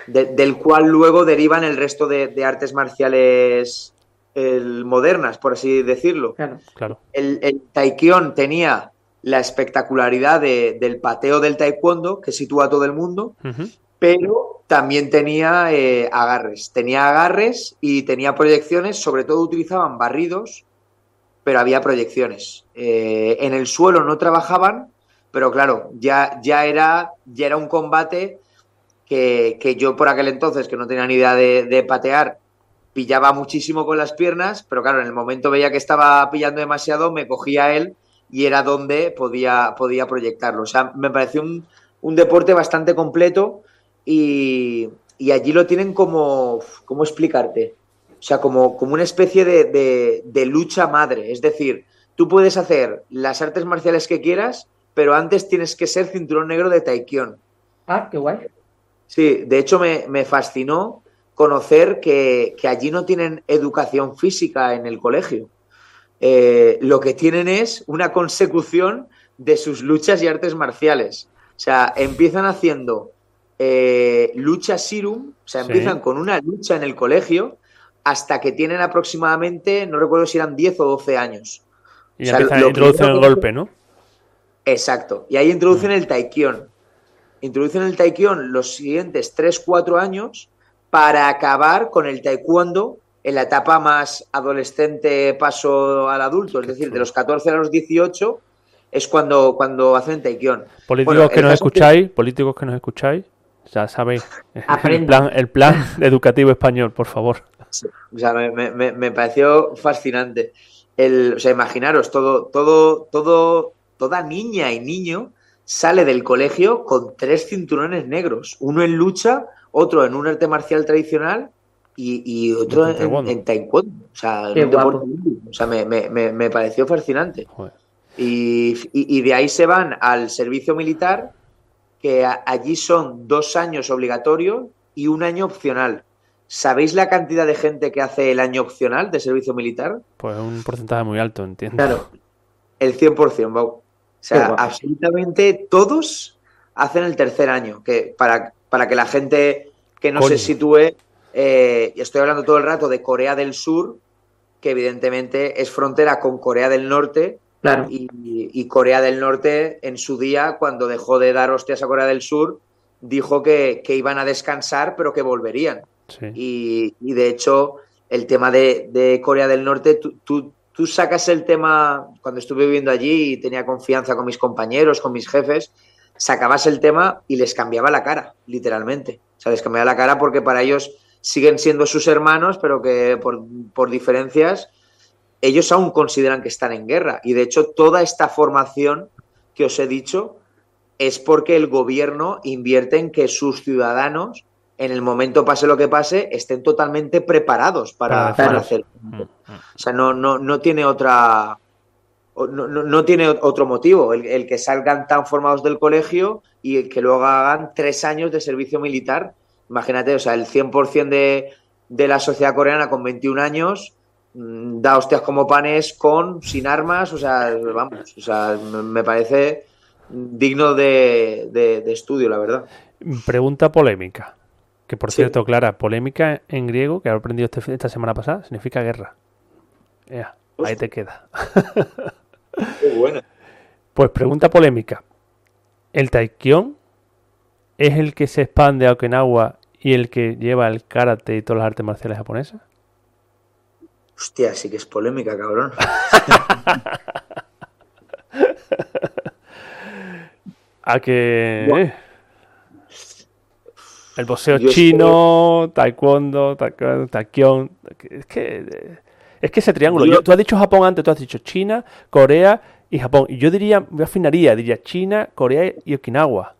de, del cual luego derivan el resto de, de artes marciales el, modernas, por así decirlo. Claro. claro. El, el taekwondo tenía la espectacularidad de, del pateo del taekwondo, que sitúa a todo el mundo, Uh -huh pero también tenía eh, agarres. Tenía agarres y tenía proyecciones, sobre todo utilizaban barridos, pero había proyecciones. Eh, en el suelo no trabajaban, pero claro, ya, ya, era, ya era un combate que, que, yo por aquel entonces, que no tenía ni idea de, de, patear, pillaba muchísimo con las piernas, pero claro, en el momento veía que estaba pillando demasiado, me cogía él y era donde podía, podía proyectarlo. O sea, me pareció un, un deporte bastante completo y, y, allí lo tienen como, ¿cómo explicarte? O sea, como, como una especie de, de, de, lucha madre. Es decir, tú puedes hacer las artes marciales que quieras, pero antes tienes que ser cinturón negro de Taekwondo. Ah, qué guay. Sí, de hecho me, me fascinó conocer que, que, allí no tienen educación física en el colegio. Eh, lo que tienen es una consecución de sus luchas y artes marciales. O sea, empiezan haciendo eh, lucha Sirum, o sea, empiezan sí. con una lucha en el colegio hasta que tienen aproximadamente, no recuerdo si eran 10 o 12 años. Y o sea, empiezan a introducir el golpe, ¿no? Exacto. Y ahí introducen el Taekyon. Introducen el Taekyon los siguientes 3, 4 años para acabar con el Taekwondo en la etapa más adolescente paso al adulto, es decir, de los 14 a los 18 es cuando, cuando hacen Taekyon. Políticos bueno, que nos escucháis, que... políticos que nos escucháis, ya sabéis, (laughs) el plan, el plan (laughs) educativo español, por favor. Sí, o sea, me, me, me, pareció fascinante. El, o sea, imaginaros, todo, todo, todo, toda niña y niño sale del colegio con tres cinturones negros, uno en lucha, otro en un arte marcial tradicional y, y otro en, en, en, taekwondo. O sea, en un deporte, o sea me, me, me, pareció fascinante. Joder. Y, y, y, de ahí se van al servicio militar, que a, allí son dos años obligatorios y un año opcional. ¿Sabéis la cantidad de gente que hace el año opcional de servicio militar? Pues un porcentaje muy alto, entiendo. Claro, el 100%, Bau. O sea, absolutamente todos hacen el tercer año, que para, para que la gente que no Coño. se sitúe, eh, estoy hablando todo el rato de Corea del Sur, que evidentemente es frontera con Corea del Norte, Claro. Y, y, Corea del Norte, en su día, cuando dejó de dar hostias a Corea del Sur, dijo que, que iban a descansar, pero que volverían. Sí. Y, y, de hecho, el tema de, de Corea del Norte, tú, tú, tú, sacas el tema, cuando estuve viviendo allí y tenía confianza con mis compañeros, con mis jefes, sacabas el tema y les cambiaba la cara, literalmente. O sea, les cambiaba la cara porque para ellos siguen siendo sus hermanos, pero que por, por diferencias ellos aún consideran que están en guerra. Y de hecho, toda esta formación que os he dicho es porque el gobierno invierte en que sus ciudadanos, en el momento pase lo que pase, estén totalmente preparados para, para hacer. O sea, no, no, no tiene otra. No, no, no tiene otro motivo el, el, que salgan tan formados del colegio y el que luego hagan tres años de servicio militar. Imagínate, o sea, el 100% de, de la sociedad coreana con 21 años da hostias como panes con, sin armas, o sea, vamos, o sea, me parece digno de, de, de estudio, la verdad. Pregunta polémica, que por sí. cierto, Clara, polémica en griego, que he aprendido este, esta semana pasada, significa guerra. Yeah, ahí te queda. (laughs) Qué buena. Pues pregunta polémica. ¿El Taekyon es el que se expande a Okinawa y el que lleva el karate y todas las artes marciales japonesas? Hostia, sí que es polémica, cabrón. (laughs) a que. El boxeo chino, taekwondo, taekwondo, Es que, es que ese triángulo. tú has dicho Japón antes, tú has dicho China, Corea y Japón. Y yo diría, me afinaría, diría China, Corea y Okinawa.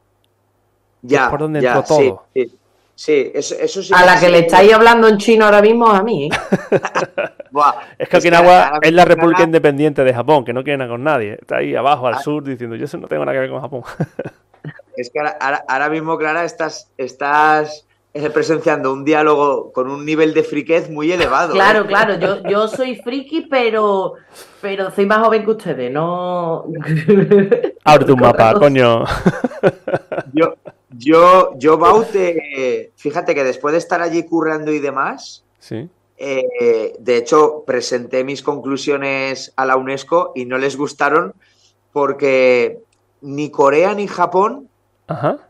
Ya. por donde entró todo. Sí, eso, sí. A la que le estáis hablando en chino ahora mismo a mí. (laughs) es que Okinawa es, la República Independiente de Japón, que no quiere nada con nadie. Está ahí abajo, al ah. sur, diciendo, yo eso no tengo nada que ver con Japón. es que ahora, mismo, Clara, estás, estás eh, presenciando un diálogo con un nivel de friquez muy elevado. Claro, ¿eh? claro, yo, yo soy friki, pero, pero soy más joven que ustedes, no... (laughs) Abre tu mapa, coño. Yo, yo, yo Baute, fíjate que después de estar allí currando y demás, sí. Eh, de hecho, presenté mis conclusiones a la UNESCO y no les gustaron porque ni Corea ni Japón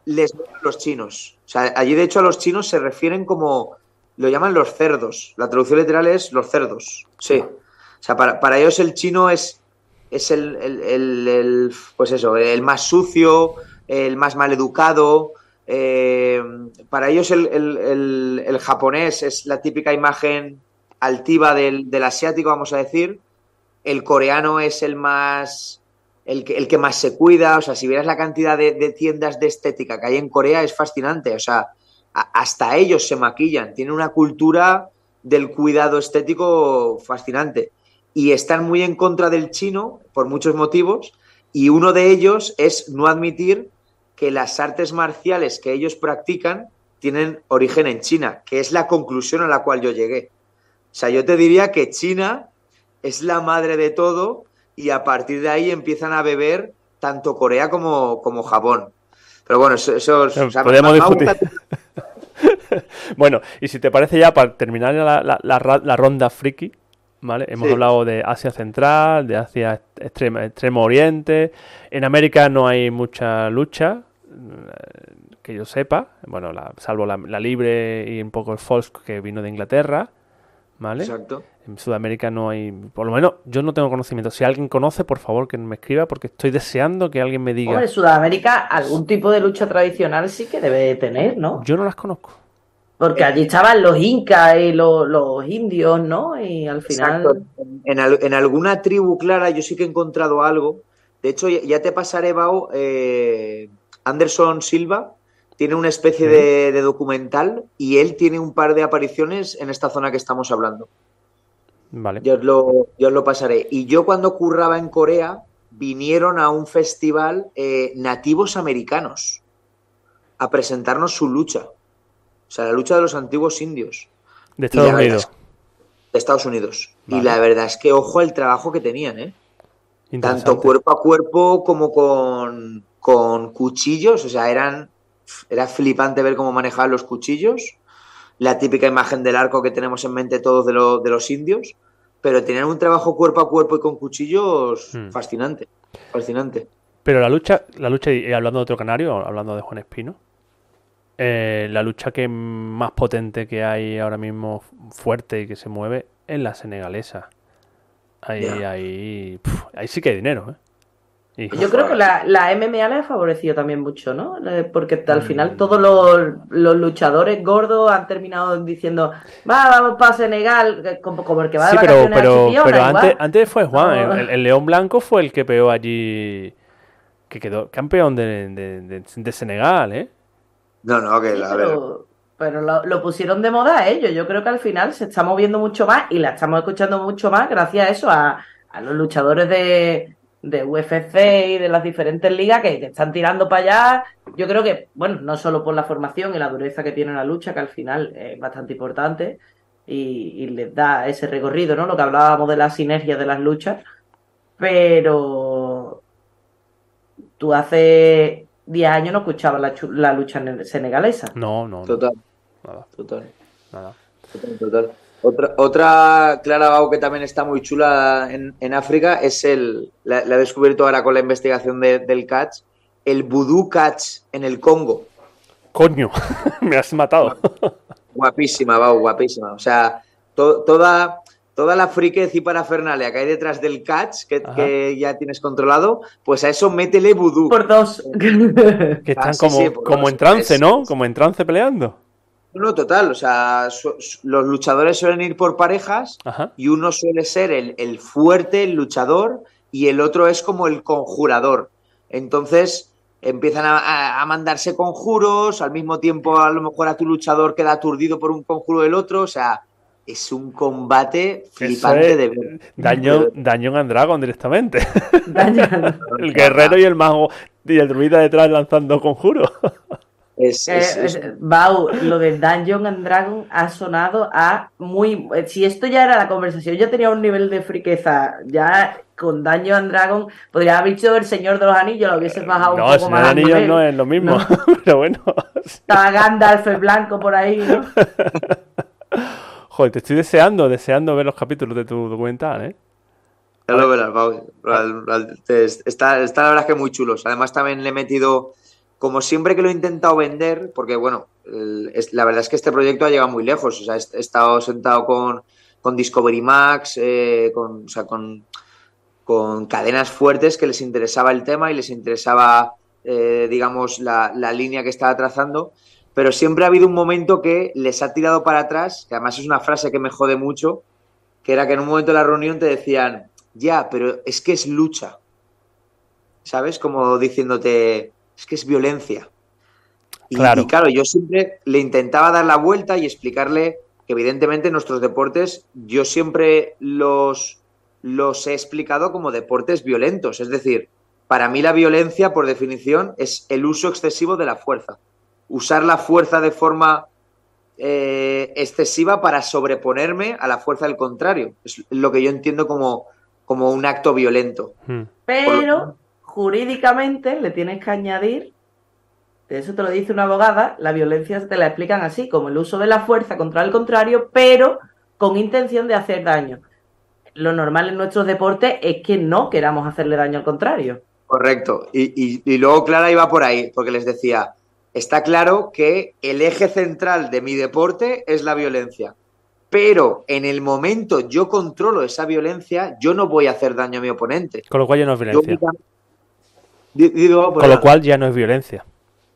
les ven los chinos. O sea, allí de hecho a los chinos se refieren como, lo llaman los cerdos. La traducción literal es los cerdos. Sí. O sea, para, ellos el chino es, es el, el, pues eso, el más sucio, el más mal educado. Eh, para ellos el, japonés es la típica imagen altiva del, asiático, vamos a decir. El coreano es el más. El que, el que más se cuida. O sea, si vieras la cantidad de, tiendas de estética que hay en Corea, es fascinante. O sea, hasta ellos se maquillan. Tienen una cultura del cuidado estético fascinante. Y están muy en contra del chino por muchos motivos. Y uno de ellos es no admitir que las artes marciales que ellos practican tienen origen en China, que es la conclusión a la cual yo llegué. O sea, yo te diría que China es la madre de todo y a partir de ahí empiezan a beber tanto Corea como, como Japón. Pero bueno, eso, eso podemos discutir. (laughs) bueno, y si te parece ya para terminar la, ronda friki, ¿vale? Hemos hablado de Asia Central, de Asia Extremo, Extremo Oriente. En América no hay mucha lucha, que yo sepa, bueno, salvo la, libre y un poco el folk que vino de Inglaterra, ¿vale? Exacto. En Sudamérica no hay, por lo menos yo no tengo conocimiento. Si alguien conoce, por favor que me escriba porque estoy deseando que alguien me diga. en Sudamérica algún tipo de lucha tradicional sí que debe tener, ¿no? Yo no las conozco. Porque allí estaban los incas y los, indios, ¿no? Y al final... En, en, alguna tribu clara yo sí que he encontrado algo. De hecho, ya te pasaré, Bao, eh, Anderson Silva tiene una especie de, documental y él tiene un par de apariciones en esta zona que estamos hablando. Vale. Yo os lo, lo pasaré. Y yo cuando curraba en Corea, vinieron a un festival eh, nativos americanos a presentarnos su lucha. O sea, la lucha de los antiguos indios. De Estados Unidos. de Estados Unidos. Y la verdad es que ojo al trabajo que tenían, ¿eh? Tanto cuerpo a cuerpo como con, con cuchillos, o sea, eran era flipante ver cómo manejaban los cuchillos, la típica imagen del arco que tenemos en mente todos de, de los indios, pero tenían un trabajo cuerpo a cuerpo y con cuchillos hmm. fascinante, fascinante. Pero la lucha, la lucha, y hablando de otro canario, hablando de Juan Espino, eh, la lucha que más potente que hay ahora mismo, fuerte y que se mueve, es la senegalesa. Ahí, ahí, ahí sí que hay dinero, ¿eh? Yo creo que la, la, MMA le ha favorecido también mucho, ¿no? Porque al final mm. todos los, luchadores gordos han terminado diciendo, va, vamos para Senegal, como, como el que va sí, pero, pero, pero antes, antes, fue Juan, el, León Blanco fue el que peó allí, que quedó campeón de, de, Senegal, ¿eh? No, no, que la pero, pero lo, lo, pusieron de moda ellos. Yo creo que al final se está moviendo mucho más y la estamos escuchando mucho más gracias a eso, a, a los luchadores de de UFC y de las diferentes ligas que, están tirando para allá. Yo creo que, bueno, no solo por la formación y la dureza que tiene la lucha, que al final es bastante importante y, les da ese recorrido, ¿no? Lo que hablábamos de la sinergia de las luchas, pero tú hace 10 años no escuchabas la, la lucha senegalesa. No, no. Total. Nada. Total. Nada. Total, total. Otra, otra Clara que también está muy chula en, África es el, la, he descubierto ahora con la investigación del catch, el vudú catch en el Congo. Coño, (laughs) me has matado. Guapísima, Bau, guapísima. O sea, toda, toda la friquez y parafernalia que hay detrás del catch que, que, ya tienes controlado, pues a eso métele vudú. Por dos. que están ah, como, como en trance, ¿no? Como en trance peleando. No, total, o sea, los luchadores suelen ir por parejas y uno suele ser el, fuerte, el luchador, y el otro es como el conjurador. Entonces empiezan a, mandarse conjuros, al mismo tiempo a lo mejor a tu luchador queda aturdido por un conjuro del otro, o sea, es un combate flipante de ver. Daño, daño en Dragon directamente. (laughs) el guerrero y el mago y el druida detrás lanzando conjuros. (laughs) Es, eh, Bau, lo de Dungeon and Dragon ha sonado a muy. Eh, si esto ya era la conversación, ya tenía un nivel de friqueza. Ya con Dungeon and Dragon podría haber dicho el Señor de los Anillos, lo hubieses bajado un poco más. No, Anillos no es lo mismo, (laughs) pero bueno. Estaba Gandalf Blanco por ahí, ¿no? (laughs) Joder, te estoy deseando, deseando ver los capítulos de tu documental, ¿eh? Ya lo verás, Bau. Está, está la verdad es que muy chulos. Además, también le he metido como siempre que lo he intentado vender, porque bueno, la verdad es que este proyecto ha llegado muy lejos. O sea, he, estado sentado con, Discovery Max, eh, con, o sea, con, con, cadenas fuertes que les interesaba el tema y les interesaba, eh, digamos, la, la, línea que estaba trazando. Pero siempre ha habido un momento que les ha tirado para atrás, que además es una frase que me jode mucho, que era que en un momento de la reunión te decían, ya, pero es que es lucha. ¿Sabes? Como diciéndote, es que es violencia. Y claro. claro, yo siempre le intentaba dar la vuelta y explicarle que evidentemente nuestros deportes yo siempre los, los he explicado como deportes violentos. Es decir, para mí la violencia, por definición, es el uso excesivo de la fuerza. Usar la fuerza de forma eh, excesiva para sobreponerme a la fuerza del contrario. Es lo que yo entiendo como, como un acto violento. Hmm. Pero jurídicamente le tienes que añadir, eso te lo dice una abogada, la violencia te la explican así, como el uso de la fuerza contra el contrario, pero con intención de hacer daño. Lo normal en nuestros deportes es que no queramos hacerle daño al contrario. Correcto. Y, y luego Clara iba por ahí, porque les decía, está claro que el eje central de mi deporte es la violencia. Pero en el momento yo controlo esa violencia, yo no voy a hacer daño a mi oponente. Con lo cual ya no es violencia. Con lo cual ya no es violencia.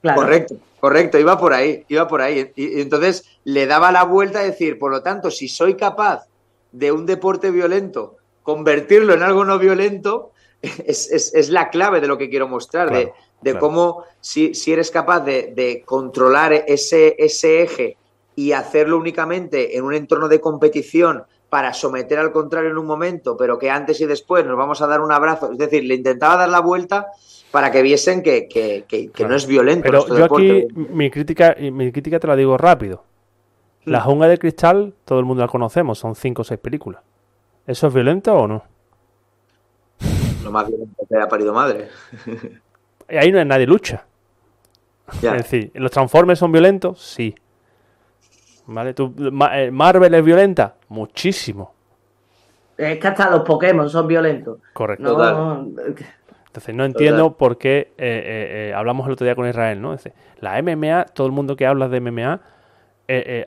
Correcto, correcto, iba por ahí, iba por ahí. Y, entonces le daba la vuelta a decir, por lo tanto, si soy capaz de un deporte violento convertirlo en algo no violento, (laughs) es, la clave de lo que quiero mostrar, de, cómo si, si, eres capaz de, controlar ese, ese eje y hacerlo únicamente en un entorno de competición para someter al contrario en un momento, pero que antes y después nos vamos a dar un abrazo. Es decir, le intentaba dar la vuelta para que viesen que, no es violento. Pero yo aquí mi crítica, mi crítica te la digo rápido. La mm. jungla de cristal, todo el mundo la conocemos, son cinco o seis películas. ¿Eso es violento o no? Lo más violento que haya parido madre. Ahí no hay nadie lucha. Es decir, ¿los Transformers son violentos? Sí. ¿Vale? ¿Tú, eh, ¿Marvel es violenta? Muchísimo. Es que hasta los Pokémon son violentos. Correcto. Entonces no entiendo por qué eh, eh, hablamos el otro día con Israel, ¿no? la MMA, todo el mundo que habla de MMA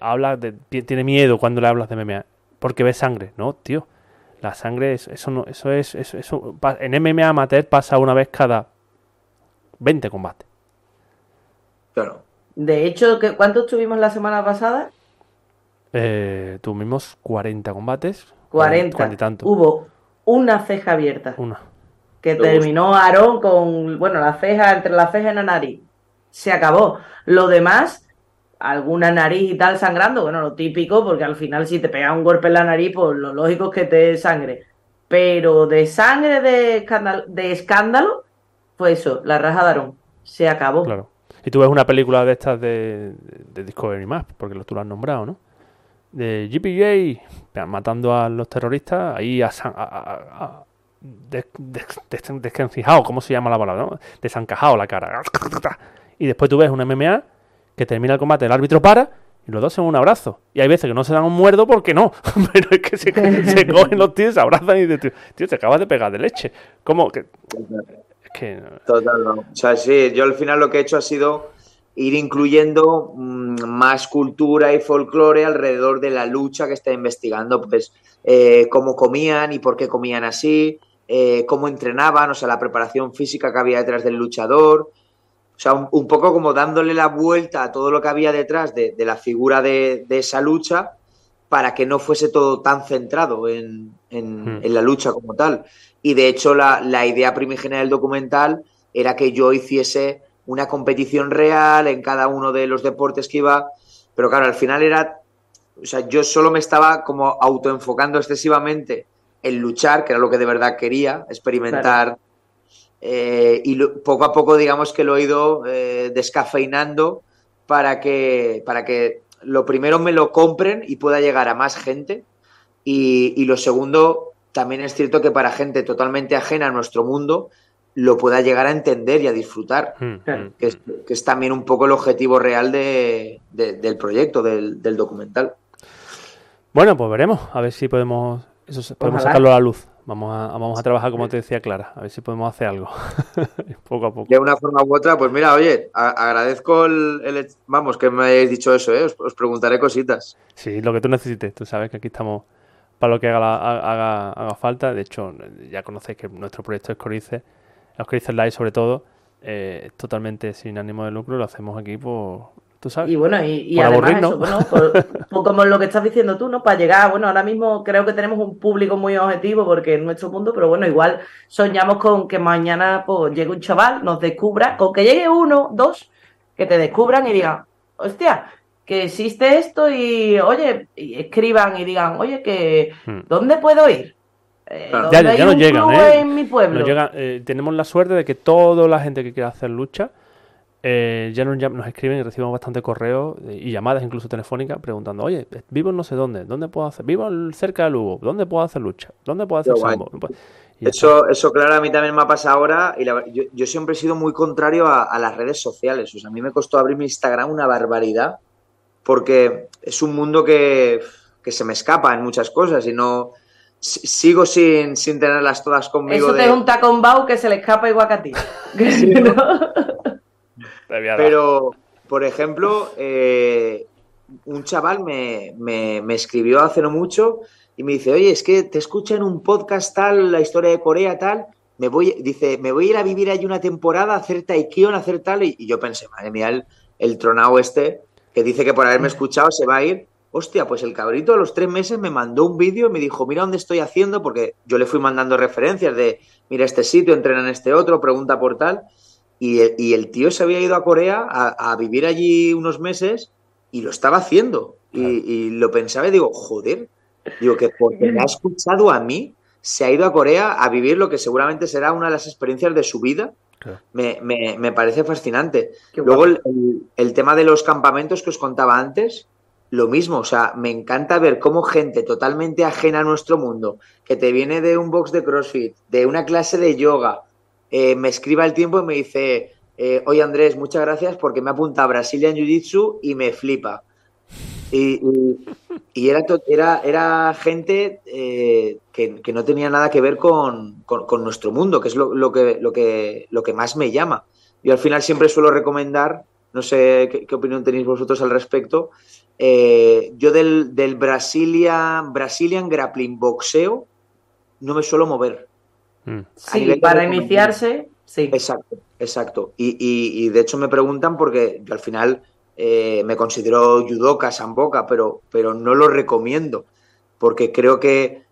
habla de, tiene miedo cuando le hablas de MMA porque ve sangre, ¿no, tío? La sangre, eso no, eso es, eso, en MMA amateur pasa una vez cada 20 combates. Claro. De hecho, ¿cuántos tuvimos la semana pasada? Eh, tuvimos 40 combates. 40. y tanto. Hubo una ceja abierta. Una. Que terminó Aarón con, bueno, la ceja, entre la ceja y la nariz. Se acabó. Lo demás, alguna nariz y tal sangrando, bueno, lo típico, porque al final si te pega un golpe en la nariz, pues lo lógico es que te sangre. Pero de sangre de escándalo, de escándalo pues eso, la raja de Aarón. Se acabó. Claro. Y tú ves una película de estas de, de Discovery Maps, porque tú lo has nombrado, ¿no? de GPJ matando a los terroristas, ahí a, a, ¿cómo se llama la palabra? ¿no? Desancajado la cara. Y después tú ves una MMA que termina el combate, el árbitro para y los dos se dan un abrazo. Y hay veces que no se dan un muerdo porque no. (laughs) Pero es que se, (laughs) cogen los tíos, se abrazan y dicen, tío, te acabas de pegar de leche. ¿Cómo? Que, es que... Total, no. O sea, sí, yo al final lo que he hecho ha sido ir incluyendo mm, más cultura y folclore alrededor de la lucha que está investigando, pues eh, cómo comían y por qué comían así, eh, cómo entrenaban, o sea, la preparación física que había detrás del luchador, o sea, un, poco como dándole la vuelta a todo lo que había detrás de, la figura de, esa lucha para que no fuese todo tan centrado en, hmm. la lucha como tal. Y de hecho la, la idea primigenia del documental era que yo hiciese una competición real en cada uno de los deportes que iba, pero claro, al final era, o sea, yo solo me estaba como autoenfocando excesivamente en luchar, que era lo que de verdad quería, experimentar. Eh, y poco a poco, digamos que lo he ido eh, descafeinando para que, para que lo primero me lo compren y pueda llegar a más gente. Y, y lo segundo, también es cierto que para gente totalmente ajena a nuestro mundo, lo pueda llegar a entender y a disfrutar, hmm, hmm, que, es, también un poco el objetivo real de, del proyecto, del, documental. Bueno, pues veremos, a ver si podemos, eso, podemos sacarlo a la luz. Vamos a, vamos a trabajar, como te decía Clara, a ver si podemos hacer algo, (laughs) poco a poco. De una forma u otra, pues mira, oye, agradezco el, Vamos, que me hayáis dicho eso, ¿eh? os, preguntaré cositas. Sí, lo que tú necesites, tú sabes que aquí estamos para lo que haga, haga, haga falta. De hecho, ya conocéis que nuestro proyecto es Corice los dicen live sobre todo, eh, totalmente sin ánimo de lucro, lo hacemos aquí por, tú sabes. Y bueno, y, además eso, bueno, (laughs) como lo que estás diciendo tú, ¿no? Para llegar, bueno, ahora mismo creo que tenemos un público muy objetivo porque es nuestro mundo, pero bueno, igual soñamos con que mañana pues, llegue un chaval, nos descubra, con que llegue uno, dos, que te descubran y digan, hostia, que existe esto y, oye, y escriban y digan, oye, que, hmm. ¿dónde puedo ir? Eh, ya, ya no llegan, ¿eh? En mi pueblo. Eh, tenemos la suerte de que toda la gente que quiera hacer lucha eh, ya nos, nos, escriben y recibimos bastante correos y llamadas incluso telefónicas preguntando, oye, vivo no sé dónde, ¿dónde puedo hacer? Vivo cerca de Lugo, ¿dónde puedo hacer lucha? ¿Dónde puedo hacer sambo? Eso, eso, claro, a mí también me ha pasado ahora y yo, siempre he sido muy contrario a, las redes sociales. O sea, a mí me costó abrir mi Instagram una barbaridad porque es un mundo que, que se me escapa en muchas cosas y no sigo sin, sin tenerlas todas conmigo. Eso te un con Bau que se le escapa igual que a ti. (laughs) (laughs) Pero, por ejemplo, eh, un chaval me, escribió hace no mucho y me dice, oye, es que te escucha en un podcast tal, la historia de Corea tal, me voy, dice, me voy a ir a vivir allí una temporada, a hacer taikion, a hacer tal, y, yo pensé, madre mía, el, el tronado este, que dice que por haberme escuchado se va a ir, Hostia, pues el cabrito a los tres meses me mandó un vídeo y me dijo, mira dónde estoy haciendo, porque yo le fui mandando referencias de, mira este sitio, entrena en este otro, pregunta por tal. Y el, tío se había ido a Corea a, vivir allí unos meses y lo estaba haciendo. Y, lo pensaba y digo, joder, digo que porque me ha escuchado a mí, se ha ido a Corea a vivir lo que seguramente será una de las experiencias de su vida. Me, parece fascinante. Luego el tema de los campamentos que os contaba antes, lo mismo, o sea, me encanta ver cómo gente totalmente ajena a nuestro mundo, que te viene de un box de CrossFit, de una clase de yoga, eh, me escriba el tiempo y me dice, eh, oye Andrés, muchas gracias porque me apunta a Brazilian Jiu-Jitsu y me flipa. Y, era, era, era gente eh, que, no tenía nada que ver con, nuestro mundo, que es lo, que, lo, que, lo que más me llama. Yo al final siempre suelo recomendar, no sé qué, opinión tenéis vosotros al respecto, eh, yo del, del Brazilian, Brazilian Grappling Boxeo no me suelo mover. Mm. Sí, para iniciarse, sí. Exacto, exacto. Y, de hecho me preguntan porque yo al final eh, me considero judoka, samboka, pero, pero no lo recomiendo. Porque creo que,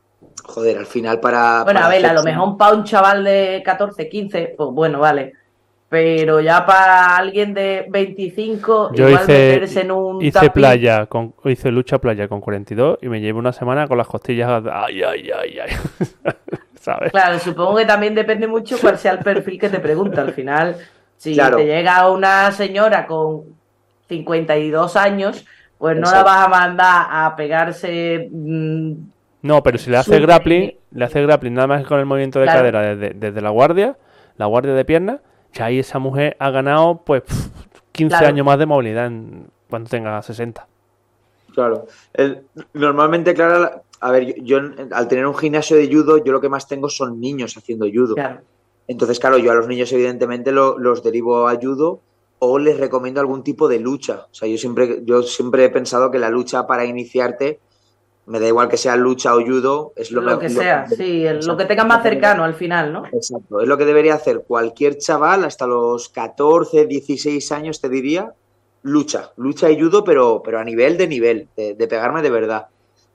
joder, al final para... Bueno, a ver, a lo mejor para un chaval de 14, 15, pues bueno, vale pero ya para alguien de 25 yo igual hice, meterse en un hice playa con hice lucha playa con 42 y me llevo una semana con las costillas ay ay ay ay (laughs) ¿sabes? claro supongo que también depende mucho cuál sea el perfil que te pregunta al final si te llega una señora con 52 años pues no la vas a mandar a pegarse mm, no pero si le hace grappling le hace grappling nada más con el movimiento de cadera desde, desde la guardia la guardia de pierna ya ahí esa mujer ha ganado pues 15 años más de movilidad cuando tenga 60. Claro. normalmente, claro, a ver, yo, al tener un gimnasio de judo, yo lo que más tengo son niños haciendo judo. Entonces, claro, yo a los niños evidentemente los derivo a judo o les recomiendo algún tipo de lucha. O sea, yo siempre, yo siempre he pensado que la lucha para iniciarte, me da igual que sea lucha o judo, es lo, Lo que sea, sí, el- lo que tengas más cercano al final, ¿no? Exacto, es lo que debería hacer cualquier chaval hasta los 14, 16 años, te diría, lucha, lucha y judo, pero, pero a nivel de nivel, de, de pegarme de verdad.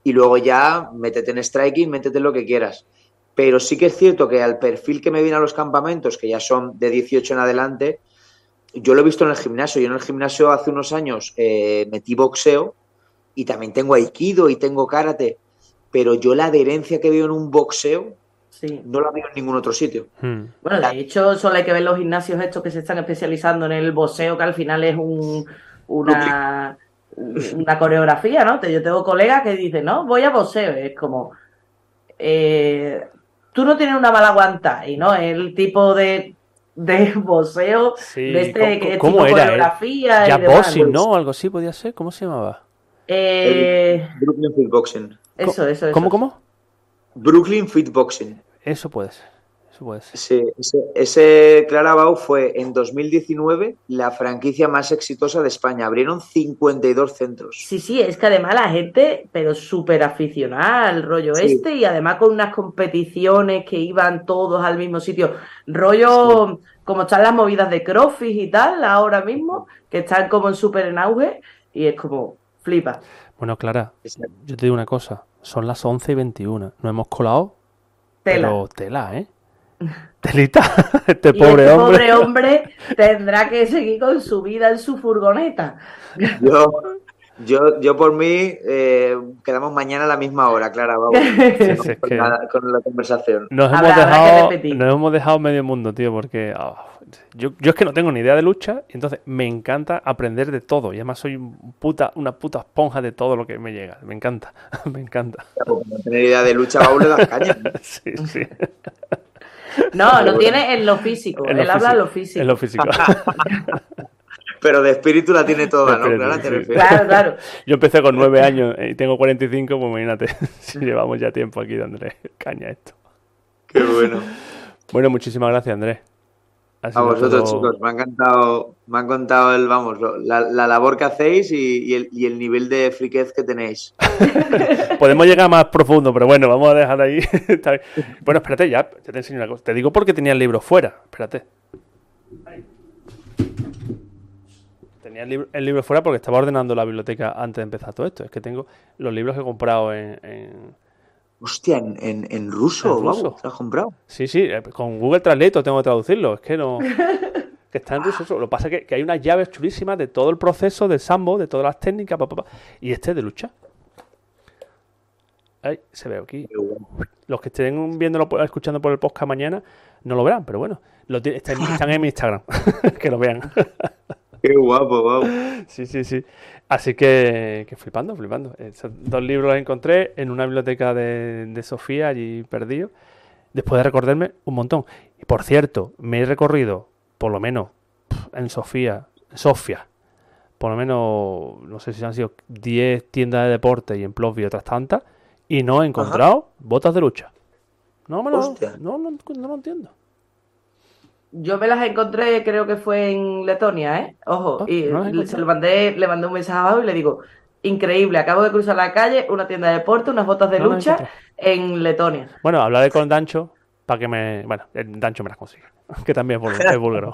Y luego ya métete en striking, métete en lo que quieras. Pero sí que es cierto que al perfil que me viene a los campamentos, que ya son de 18 en adelante, yo lo he visto en el gimnasio. Yo en el gimnasio hace unos años eh, metí boxeo y también tengo aikido y tengo karate, pero yo la adherencia que veo en un boxeo Sí. no la veo en ningún otro sitio. Hmm. Bueno, de hecho, solo hay que ver los gimnasios estos que se están especializando en el boxeo, que al final es un, una, una coreografía, ¿no? Yo tengo colegas que dicen, no, voy a boxeo. Es como, eh, tú no tienes una mala guanta, y no, el tipo de, de (laughs) boxeo, Sí, de este ¿cómo- que es cómo tipo era, eh? coreografía Ya y demás. boxing, ¿no? Algo así podía ser. ¿Cómo se llamaba? Eh, Brooklyn Fit Boxing. eso, eso, eso. ¿Cómo, cómo? Brooklyn Fit Boxing. Eso puede ser. Sí, ese, ese Clarabau fue en 2019 la franquicia más exitosa de España. Abrieron 52 centros. Sí, sí, es que además la gente, pero súper aficionada al rollo Sí. este y además con unas competiciones que iban todos al mismo sitio. Rollo como están las movidas de CrossFit y tal ahora mismo, que están como en súper en auge y es como flipa. Bueno, Clara, yo te digo una cosa. Son las 11 y 21. Nos hemos colado, Tela. pero tela, ¿eh? Telita. (laughs) Este y pobre este hombre. pobre hombre tendrá que seguir con su vida en su furgoneta. Yo, yo, yo por mí, eh, quedamos mañana a la misma hora, Clarabau. (laughs) Sí, sí, es con, que la, con la conversación. nos, Habrá- hemos dejado, nos hemos dejado medio mundo, tío, porque ah, yo, yo es que no tengo ni idea de lucha y entonces me encanta aprender de todo. Y además soy un puta, una puta esponja de todo lo que me llega. Me encanta, (laughs) me encanta. No tener idea de lucha, Bau le das caña. Sí, sí. No, no tiene en lo físico, En lo él habla en lo físico. En lo físico. (laughs) Pero de espíritu la tiene toda, ¿no? Clara, te refieres. Claro, claro. Yo empecé con nueve años y tengo 45, pues imagínate (laughs) si llevamos ya tiempo aquí dándole caña a esto. Qué bueno. Bueno, muchísimas gracias, Andrés. A vosotros, todo- chicos, me ha encantado, me ha encantado el, vamos, la, la labor que hacéis y, y el, y el nivel de friquez que tenéis. (laughs) Podemos llegar más profundo, pero bueno, vamos a dejar ahí. (laughs) Bueno, espérate, ya, ya te enseño una cosa. Te digo porque tenía el libro fuera. Espérate. Tenía el libro, el libro fuera porque estaba ordenando la biblioteca antes de empezar todo esto. Es que tengo los libros que he comprado en... en- Hostia, en, en, en ruso, En vamos, ruso. ¿te lo has comprado? Sí, sí, eh, con Google Translate tengo que traducirlo. Es que no... (laughs) Que está en ruso. eso. Lo que pasa es que, que hay unas llaves chulísimas de todo el proceso del sambo, de todas las técnicas, pa, pa, pa. y este es de lucha. Ahí, se ve aquí. Los que estén viéndolo, por- escuchando por el podcast mañana, no lo verán, pero bueno, lo están en mi Instagram, (laughs) que lo vean. Qué guapo, wow. sí, sí, sí. Así que, que flipando, flipando. Esos dos libros los encontré en una biblioteca de, de Sofía, allí perdido, después de recordarme un montón. Y por cierto, me he recorrido, por lo menos, en Sofía, Sofía, por lo menos, no sé si han sido 10 tiendas de deporte y en Plovdiv y otras tantas, y no he encontrado botas de lucha. No me lo, Hostia. no, no, no lo entiendo. Yo me las encontré, creo que fue en Letonia, ¿eh? Ojo, Ah, y ¿no las has le- se lo mandé, le mandé un mensaje abajo y le digo, increíble, acabo de cruzar la calle, una tienda de deporte, unas botas de No lucha en Letonia. Bueno, hablaré con Dancho para que me. Bueno, el Dancho me las consiga. (laughs) Que también es búlgaro.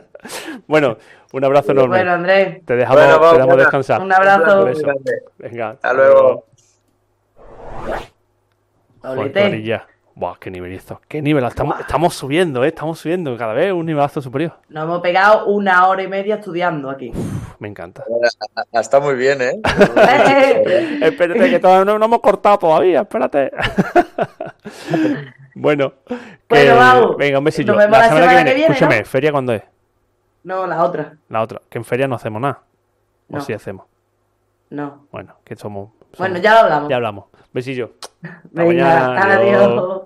(laughs) bueno, un abrazo enorme. Bueno, Andrés, te dejamos, Bueno, vamos, te dejamos descansar. un abrazo. Un. Venga, hasta luego. Joder, Olete. Buah, qué nivelazo. Qué nivel. Estamos, estamos subiendo, ¿eh? Estamos subiendo cada vez un nivelazo superior. Nos hemos pegado una hora y media estudiando aquí. Uf, me encanta. Está muy bien, ¿eh? (laughs) espérate, que todavía no, no hemos cortado todavía. Espérate. (laughs) bueno, que- Bueno, vamos. venga, un besillo. Nos vemos la semana que viene, escúchame, ¿no? ¿feria cuándo es? No, la otra. La otra, que en feria no hacemos nada. O No. sí hacemos. No. Bueno, que somos. Bueno, ya lo hablamos. Ya hablamos. Besillo. (laughs) Hasta Venga, mañana, adiós.